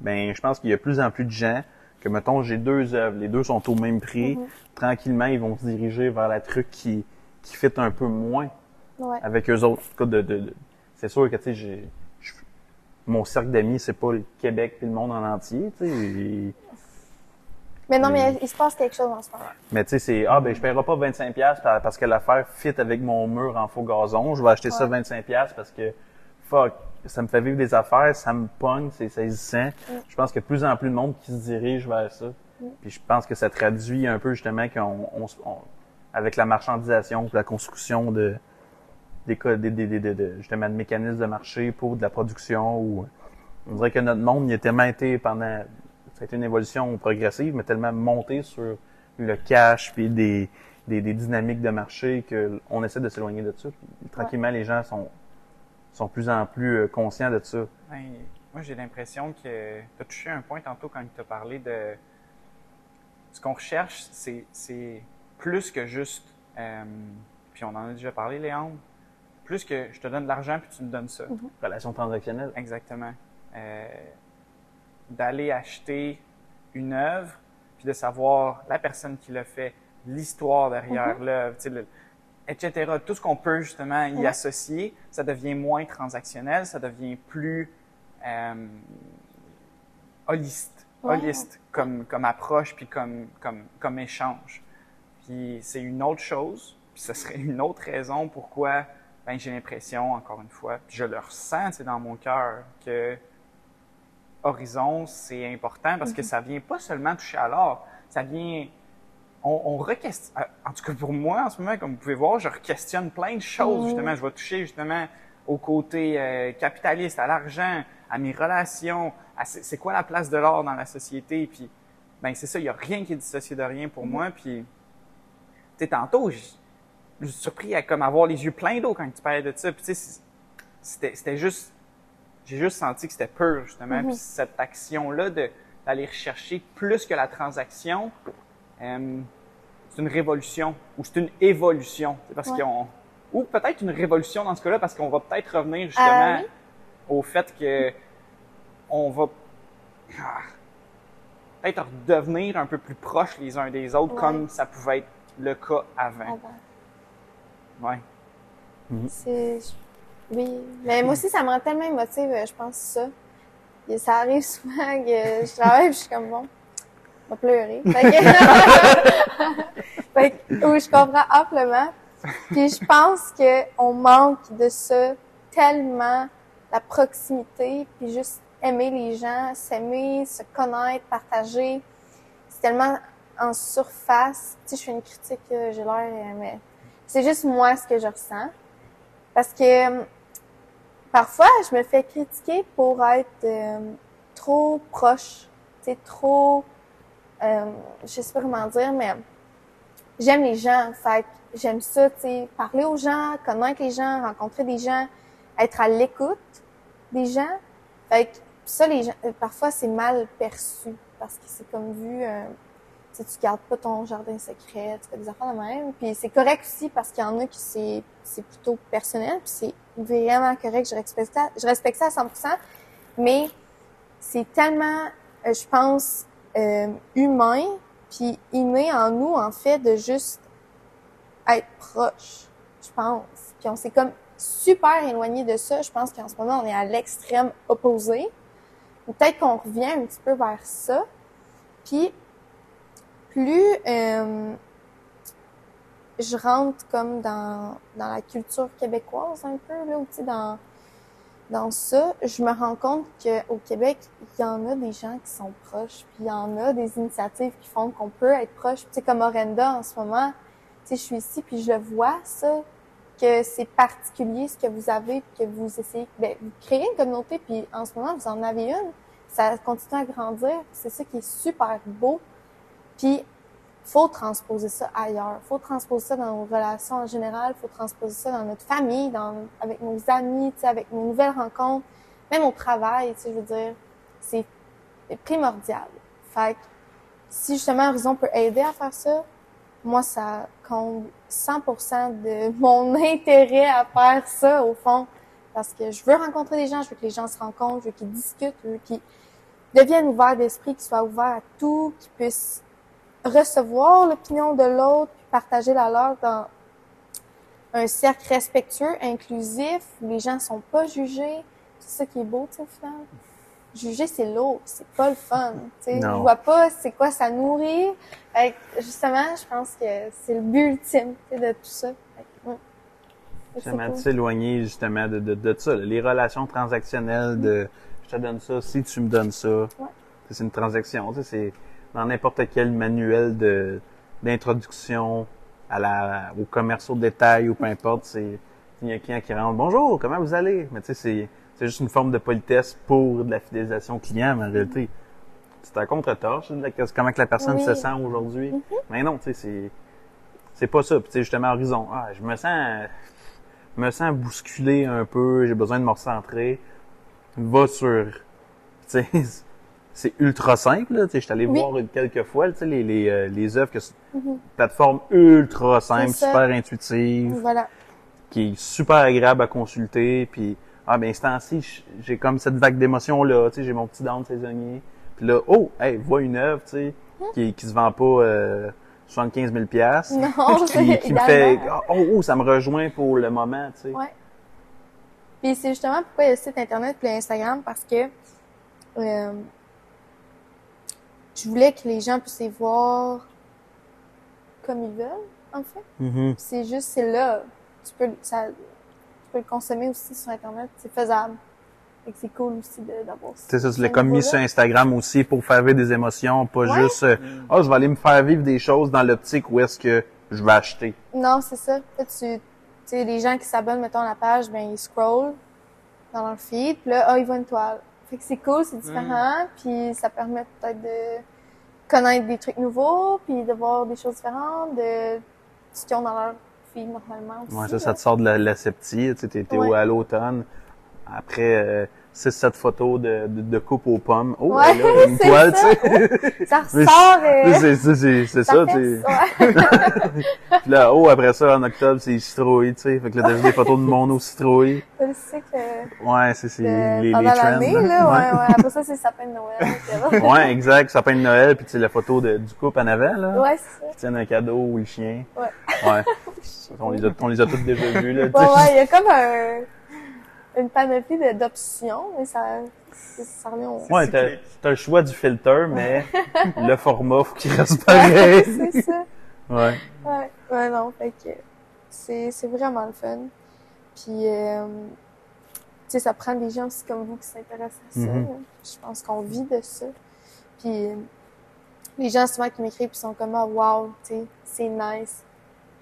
Ben, je pense qu'il y a de plus en plus de gens que, mettons, j'ai deux œuvres, les deux sont au même prix, tranquillement, ils vont se diriger vers la truc qui, qui fit un peu moins Ouais. avec eux autres. En tout cas, de, de- de- c'est sûr que, tu sais, mon cercle d'amis, c'est pas le Québec puis le monde en entier, tu sais. Mais non, mais il se passe quelque chose en ce moment. mais tu sais, c'est, ah, ben, je paierai pas 25$ piastres par- parce que l'affaire fit avec mon mur en faux gazon. Je vais acheter ça Ouais. 25$ piastres parce que, fuck, ça me fait vivre des affaires, ça me pogne, c'est saisissant. Je pense qu'il y a de plus en plus de monde qui se dirige vers ça. Puis je pense que ça traduit un peu justement qu'on, on, se- on- avec la marchandisation, la construction de, des, des, des, des- des- de- justement, de mécanismes de marché pour de la production ou, on dirait que notre monde, il a tellement été pendant, ça a été une évolution progressive, mais tellement montée sur le cash puis des, des, des dynamiques de marché qu'on essaie de s'éloigner de ça. Puis, tranquillement, les gens sont, sont plus en plus euh, conscients de ça. Ben, moi, j'ai l'impression que tu as touché un point tantôt quand tu as parlé de. Ce qu'on recherche, c'est, plus que juste. euh, puis on en a déjà parlé, Léon. Plus que je te donne de l'argent puis tu me donnes ça. Relation transactionnelle. Exactement. Euh, d'aller acheter une œuvre, puis de savoir la personne qui l'a fait, l'histoire derrière l'œuvre, sais, le- etc. Tout ce qu'on peut justement y Ouais. associer, ça devient moins transactionnel, ça devient plus euh, holiste, Ouais. holiste comme, comme approche, puis comme, comme, comme échange. Puis c'est une autre chose, puis ce serait une autre raison pourquoi ben, j'ai l'impression, encore une fois, puis je le ressens dans mon cœur, que Horizon, c'est important parce que ça vient pas seulement toucher à l'art, ça vient. On, on requestionne. En tout cas, pour moi, en ce moment, comme vous pouvez voir, je questionne plein de choses, Mhm. justement. Je vais toucher, justement, au côté euh, capitaliste, à l'argent, à mes relations, à c'est quoi la place de l'art dans la société. Puis, ben, c'est ça, il y a rien qui est dissocié de rien pour moi. Puis, tu sais, tantôt, je je suis surpris à comme avoir les yeux pleins d'eau quand tu parlais de ça. Puis, tu sais, c'était juste j'ai juste senti que c'était pur, justement. Mhm. Puis cette action-là de- d'aller rechercher plus que la transaction, euh, c'est une révolution ou c'est une évolution. C'est parce Ouais. qu'on ou peut-être une révolution dans ce cas-là parce qu'on va peut-être revenir justement Euh, oui. au fait que on va ah, peut-être redevenir un peu plus proches les uns des autres Ouais. comme ça pouvait être le cas avant. Avant. Ouais. C'est. Oui. Mais moi aussi, ça me rend tellement émotive, euh, je pense, ça. Ça arrive <laughs> souvent que je travaille et je suis comme bon. Je vais pleurer. Fait que, <laughs> Fait que- oui, je comprends amplement. Puis je pense qu'on manque de ça tellement, la proximité, puis juste aimer les gens, s'aimer, se connaître, partager. C'est tellement en surface. Tu sais, je fais une critique, euh, j'ai l'air, euh, mais c'est juste moi ce que je ressens. Parce que euh, parfois, je me fais critiquer pour être euh, trop proche, sais, trop, euh, je sais pas comment dire, mais j'aime les gens. Fait j'aime ça, tu sais, parler aux gens, connaître les gens, rencontrer des gens, être à l'écoute des gens. Fait que ça, les gens, euh, parfois, c'est mal perçu parce que c'est comme vu, euh, tu tu gardes pas ton jardin secret, tu fais des affaires de même. Puis c'est correct aussi parce qu'il y en a qui c'est, c'est plutôt personnel, puis c'est vraiment correct, je respecte ça, je respecte ça à 100%. Mais c'est tellement, euh, je pense, euh, humain, puis inné en nous, en fait, de juste être proche, je pense. Puis on s'est comme super éloigné de ça. Je pense qu'en ce moment, on est à l'extrême opposé. Peut-être qu'on revient un petit peu vers ça. Puis, plus euh, je rentre comme dans, dans la culture québécoise un peu, là, tu dans, dans ça, je me rends compte qu'au Québec, il y en a des gens qui sont proches, puis il y en a des initiatives qui font qu'on peut être proche. Tu sais, comme Orenda en ce moment, tu sais, je suis ici, puis je vois, ça, que c'est particulier ce que vous avez, que vous essayez, ben, vous créez une communauté, puis en ce moment, vous en avez une. Ça continue à grandir, c'est ça qui est super beau. Puis, faut transposer ça ailleurs. Faut transposer ça dans nos relations en général. Faut transposer ça dans notre famille, dans, avec nos amis, avec nos nouvelles rencontres, même au travail, je veux dire. C'est primordial. Fait que, si justement Horizon peut aider à faire ça, moi, ça comble 100% de <laughs> mon intérêt à faire ça, au fond. Parce que je veux rencontrer des gens, je veux que les gens se rencontrent, je veux qu'ils discutent, je veux qu'ils deviennent ouverts d'esprit, qu'ils soient ouverts à tout, qu'ils puissent recevoir l'opinion de l'autre, puis partager la leur dans un cercle respectueux, inclusif, où les gens sont pas jugés. C'est ça qui est beau, tu sais, au final. Juger, c'est lourd, c'est pas le fun, tu sais. Non. Je vois pas c'est quoi ça nourrit. Fait que, justement, je pense que c'est le but ultime, tu sais, de tout ça. Ouais. Justement, de cool. s'éloigner justement de, de, de ça, les relations transactionnelles, de je te donne ça, si tu me donnes ça. C'est une transaction. tu sais, C'est dans n'importe quel manuel de d'introduction à la au commerce au détail ou peu importe, c'est il y a un client qui rentre Bonjour, comment vous allez? Mais tu sais, c'est c'est juste une forme de politesse pour de la fidélisation client, mais en réalité, c'est à contre-torche, comment que la personne Oui. se sent aujourd'hui. Mais non, tu sais, c'est, c'est pas ça. Puis, tu sais, justement, horizon. Ah, je me sens, je me sens bousculé un peu, j'ai besoin de me recentrer. Va sur, <laughs> tu sais, c'est ultra simple, là. Je suis allé Oui. voir quelques fois, les, les, euh, les œuvres que c'est une plateforme ultra simple, super intuitive Voilà. qui est super agréable à consulter. Puis, ah, ben, j- j'ai comme cette vague d'émotion-là. Tu sais, j'ai mon petit dent saisonnier. Puis là, oh, hey, vois une œuvre, tu sais, qui, qui se vend pas euh, 75 000 piastres. Non, <laughs> qui, qui me <laughs> fait, idéalement. oh, oh, ça me rejoint pour le moment, tu sais. Ouais. Puis c'est justement pourquoi il y a le site internet et Instagram parce que euh, je voulais que les gens puissent les voir comme ils veulent, en fait. Mhm. C'est juste, c'est là. Tu peux, ça, tu peux le consommer aussi sur internet, c'est faisable. Fait que c'est cool aussi de- d'avoir ça. C'est ça, tu l'as comme mis sur Instagram aussi pour faire vivre des émotions, pas Ouais. juste, euh, oh, je vais aller me faire vivre des choses dans l'optique où est-ce que je vais acheter. Non, c'est ça. Tu, tu sais, les gens qui s'abonnent, mettons, à la page, ben, ils scrollent dans leur feed, puis là, ah, ils voient une toile. Fait que c'est cool, c'est différent, puis ça permet peut-être de connaître des trucs nouveaux, puis de voir des choses différentes, de ce qu'ils ont dans leur feed normalement aussi. Ouais, ça, là. ça te sort de la, la tu sais, t'es Ouais. à l'automne. Après, euh, 6-7 photos de, de, de coupe aux pommes. Oh, Ouais, elle a une c'est toile, tu sais. <laughs> Ça ressort, euh, C'est c'est- c'est- c'est ça, tu sais. <laughs> Puis là, oh, après ça, en octobre, c'est citrouille, tu sais. Fait que là, t'as des photos de monde au citrouille. Je <laughs> sais que Ouais, c'est c'est les, les pendant trends. l'année, là, ouais, ouais. Après ça, c'est sapin de Noël. Ouais, exact. Sapin de Noël, puis tu sais, la photo de, du couple en avant, là. ouais, c'est ça. Qui tiennent un cadeau ou le chien. Ouais. Ouais. on, les a, on les a toutes déjà vus, là. tu Ouais, ouais, il y a comme un, une panoplie d'options, mais ça, ça revient au... Ouais, t'as, t'as le choix du filter, mais <laughs> le format, faut qu'il reste pareil. <laughs> c'est ça. Ouais. Ouais, ouais, non, fait que c'est, c'est vraiment le fun. Puis, euh, tu sais, ça prend des gens aussi comme vous qui s'intéressent à ça. Mhm. là. Je pense qu'on vit de ça. Puis, euh, les gens souvent qui m'écrivent puis sont comme, ah, wow, tu sais, c'est nice.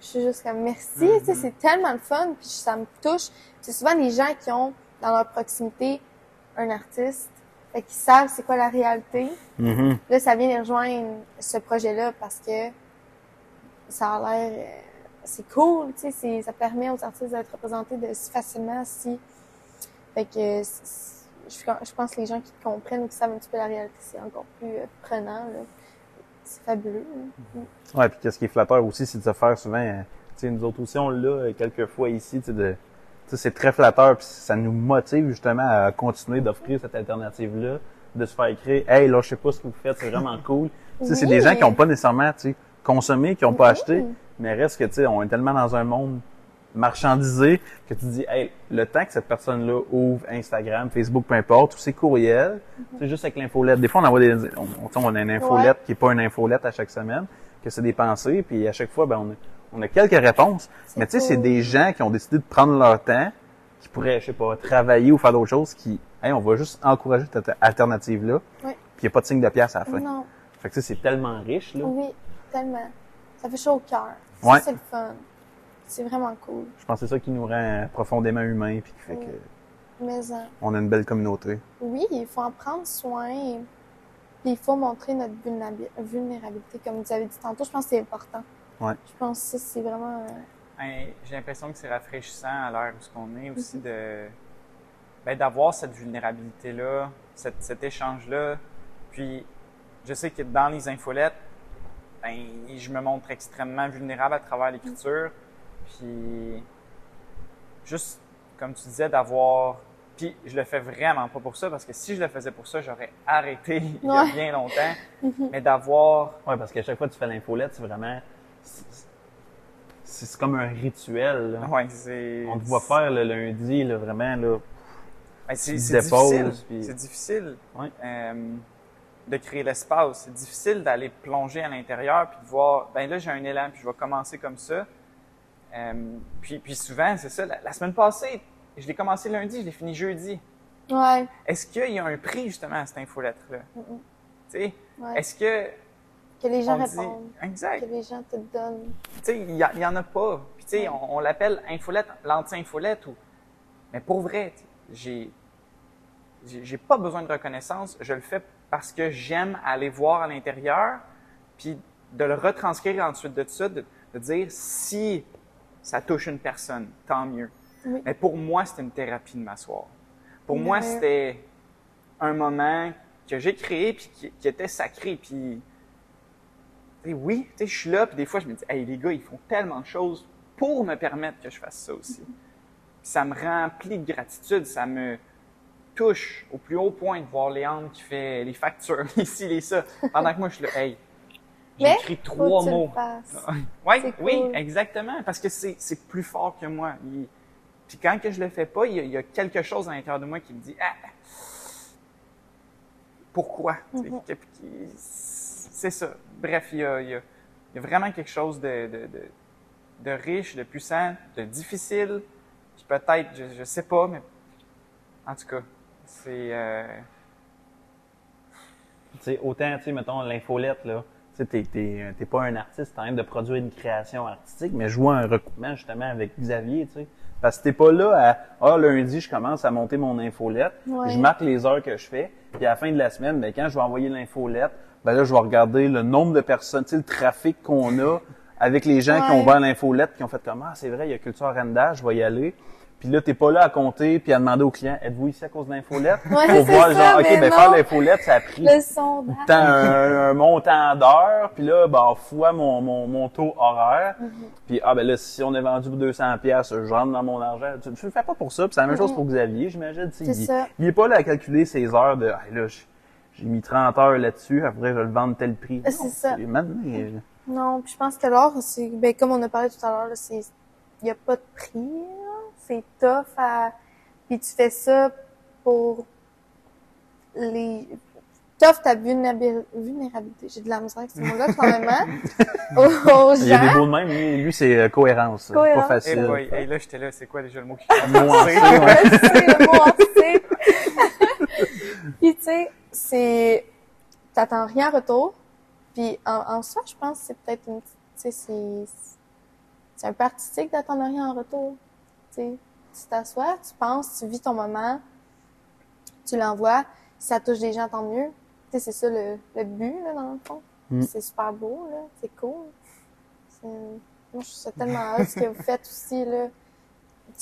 Je suis juste comme, merci, sais, c'est tellement le fun, puis ça me touche. C'est souvent des gens qui ont dans leur proximité un artiste, fait qu'ils savent c'est quoi la réalité. Mhm. Là, ça vient de rejoindre ce projet-là parce que ça a l'air... euh, c'est cool, tu sais, ça permet aux artistes d'être représentés de, si facilement si... Fait que je, je pense que les gens qui comprennent ou qui savent un petit peu la réalité, c'est encore plus euh, prenant, là. C'est fabuleux. Ouais, puis qu'est-ce qui est flatteur aussi, c'est de se faire souvent, euh, tu sais, nous autres aussi, on l'a euh, quelques fois ici, tu sais, de, c'est très flatteur, puis ça nous motive justement à continuer d'offrir cette alternative-là, de se faire écrire, hey, là, je sais pas ce que vous faites, c'est vraiment cool. Tu sais, c'est des Oui. gens qui ont pas nécessairement, tu sais, consommé, qui ont pas Oui. acheté, mais reste que, tu sais, on est tellement dans un monde marchandisé que tu dis, hey, le temps que cette personne-là ouvre Instagram, Facebook, peu importe, ou ses courriels, c'est juste avec l'infolette. Des fois, on envoie des, on, on, on a une infolette qui est pas une infolette à chaque semaine, que c'est des pensées, puis à chaque fois, ben, on a, on a quelques réponses. Mais tu sais, c'est des gens qui ont décidé de prendre leur temps, qui pourraient, je sais pas, travailler ou faire d'autres choses, qui, hey, on va juste encourager cette alternative-là, Oui. puis il n'y a pas de signe de pièce à la fin. Non, Fait que c'est tellement riche, là. oui, tellement. Ça fait chaud au cœur. Ouais. c'est le fun. C'est vraiment cool. Je pense que c'est ça qui nous rend profondément humains, puis qui fait Oui. que Mais euh, on a une belle communauté. Oui, il faut en prendre soin. Puis il faut montrer notre vulnérabi- vulnérabilité, comme vous avez dit tantôt. Je pense que c'est important. Ouais. Je pense que ça, c'est vraiment... euh, Ben, j'ai l'impression que c'est rafraîchissant à l'heure où ce qu'on est aussi de ben, d'avoir cette vulnérabilité-là, cette- cet échange-là. Puis, je sais que dans les infolettes, ben, je me montre extrêmement vulnérable à travers l'écriture. Puis, juste, comme tu disais, d'avoir... Puis, je le fais vraiment pas pour ça, parce que si je le faisais pour ça, j'aurais arrêté <laughs> il y a Ouais. bien longtemps. Mais d'avoir... Ouais, parce qu'à chaque fois que tu fais l'infolette, c'est vraiment, c'est comme un rituel. Ouais, c'est... On te voit faire le lundi, là, vraiment, là. Ben, c'est difficile. puis- C'est difficile Ouais. euh, de créer l'espace. C'est difficile d'aller plonger à l'intérieur puis de voir, ben là, j'ai un élan puis je vais commencer comme ça. Euh, puis, puis souvent, c'est ça. La, la semaine passée, je l'ai commencé lundi, je l'ai fini jeudi. Ouais, Est-ce qu'il y a un prix justement à cette infolettre-là? Tu sais, ouais. est-ce que Que les gens dit... répondent. Exact. Que les gens te donnent. Tu sais, il y, a- il y en a pas. Puis tu sais, on, on l'appelle infolette, l'anti-infolette ou... Mais pour vrai, j'ai... j'ai- J'ai pas besoin de reconnaissance. Je le fais parce que j'aime aller voir à l'intérieur, puis de le retranscrire ensuite de ça, de, de dire si ça touche une personne, tant mieux. Oui. Mais pour moi, c'était une thérapie de m'asseoir. Pour moi, c'était un moment que j'ai créé puis qui, qui était sacré. Puis, oui, tu sais, je suis là, puis des fois, je me dis, hey, les gars, ils font tellement de choses pour me permettre que je fasse ça aussi. Puis ça me remplit de gratitude, ça me touche au plus haut point de voir Léandre qui fait les factures, <laughs> ici, les ça, pendant que moi, je suis là, hey, j'ai Mais, écrit Faut trois que le mots. fasses. <laughs> Oui, exactement. Parce que c'est, c'est plus fort que moi. Il- puis quand que je le fais pas, il y, a, il y a quelque chose à l'intérieur de moi qui me dit Ah, pourquoi? Mhm. que- qui- C'est ça. Bref, il y a, il y a- il y a vraiment quelque chose de, de, de, de riche, de puissant, de difficile. Puis peut-être, je, je sais pas, mais en tout cas, c'est. euh, Tu sais, autant, tu sais, mettons, l'infolette, là, tu sais, t'es, t'es, t'es pas un artiste, t'es en train de produire une création artistique, mais je vois un recoupement, justement, avec Xavier, tu sais. Parce que t'es pas là à, ah, lundi, je commence à monter mon infolette, Ouais. je marque les heures que je fais, puis à la fin de la semaine, ben, quand je vais envoyer l'infolette, ben là, je vais regarder le nombre de personnes, tu sais, le trafic qu'on a avec les gens qui ont ouvert l'infolette, qui ont fait comme, ah, c'est vrai, il y a Culture Arenda, je vais y aller. Puis là, t'es pas là à compter puis à demander aux clients, êtes-vous ici à cause de l'infolette? Ouais, Pour voir, ça, genre, OK, ben, non. faire l'infolette, ça a pris Le un, un montant d'heures, puis là, ben, fois mon, mon, mon taux horaire. Mm-hmm. Puis, ah, ben là, si on est vendu pour 200 pièces, je rentre dans mon argent. Tu, tu le fais pas pour ça, puis c'est la même chose pour Xavier, j'imagine. Il, ça. il est pas là à calculer ses heures de, ah, là, j'ai mis 30 heures là-dessus, après, je vais le vendre tel prix. C'est Non, ça. Maintenant, euh, Non, puis je pense que l'art, c'est, ben, comme on a parlé tout à l'heure, c'est, il y a pas de prix, là. C'est tough à, puis tu fais ça pour les, tough ta vulnérabil- vulnérabilité. J'ai de la misère avec ce mot-là, même, hein? <laughs> aux, aux il y a des gens. mots de même, lui, lui c'est euh, cohérence. Pas Cohérence. Eh facile. boy, hey, là, j'étais là, c'est quoi déjà le mot qui Nuancé, ouais. <laughs> c'est le mot. Puis tu sais, c'est t'attends rien en retour. Puis en, en soi, je pense que c'est peut-être une, tu sais, c'est c'est un peu artistique d'attendre rien en retour. Tu t'assois, tu penses, tu vis ton moment, tu l'envoies. Si ça touche des gens, tant mieux. C'est ça le, le but là dans le fond. Mm. C'est super beau là, c'est cool. Moi, je ça tellement hot ce que vous faites aussi là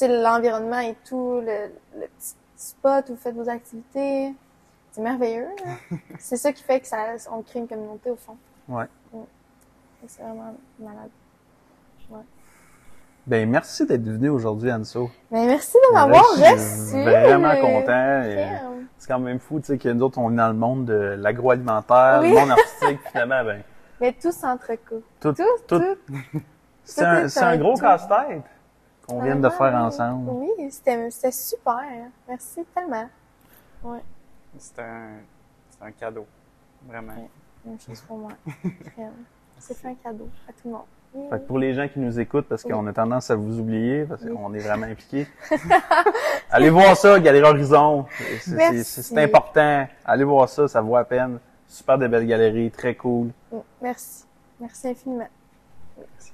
l'environnement et tout, le, le petit spot où vous faites vos activités. C'est merveilleux. <laughs> c'est ça qui fait que ça, on crée une communauté au fond. Ouais. Et C'est vraiment malade. Ben, merci d'être venu aujourd'hui, Anso. Mais merci de m'avoir Je suis reçu. Vraiment content. et- Crème. C'est quand même fou, tu sais, que nous autres, on est dans le monde de l'agroalimentaire, Oui. le monde artistique, <laughs> finalement, ben, Mais tout s'entrecoupe. tout, Tout, tout, tout. <laughs> c'est un, gros casse-tête qu'on vient de faire Vraiment, ensemble. Oui, c'était c'était super. Merci tellement. C'est un, c'est un cadeau. Vraiment. Même chose pour moi. <laughs> C'est un cadeau à tout le monde. Fait que pour les gens qui nous écoutent, parce qu'on a tendance à vous oublier, parce qu'on est vraiment impliqués, <laughs> allez voir ça, Galerie Horizon. C'est- important. Allez voir ça, ça vaut la peine. Super de belles galeries, très cool. Mm, Merci. Merci infiniment. Merci.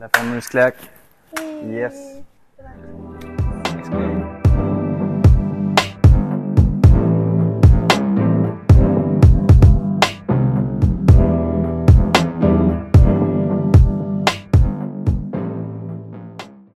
La fameuse claque. Yes.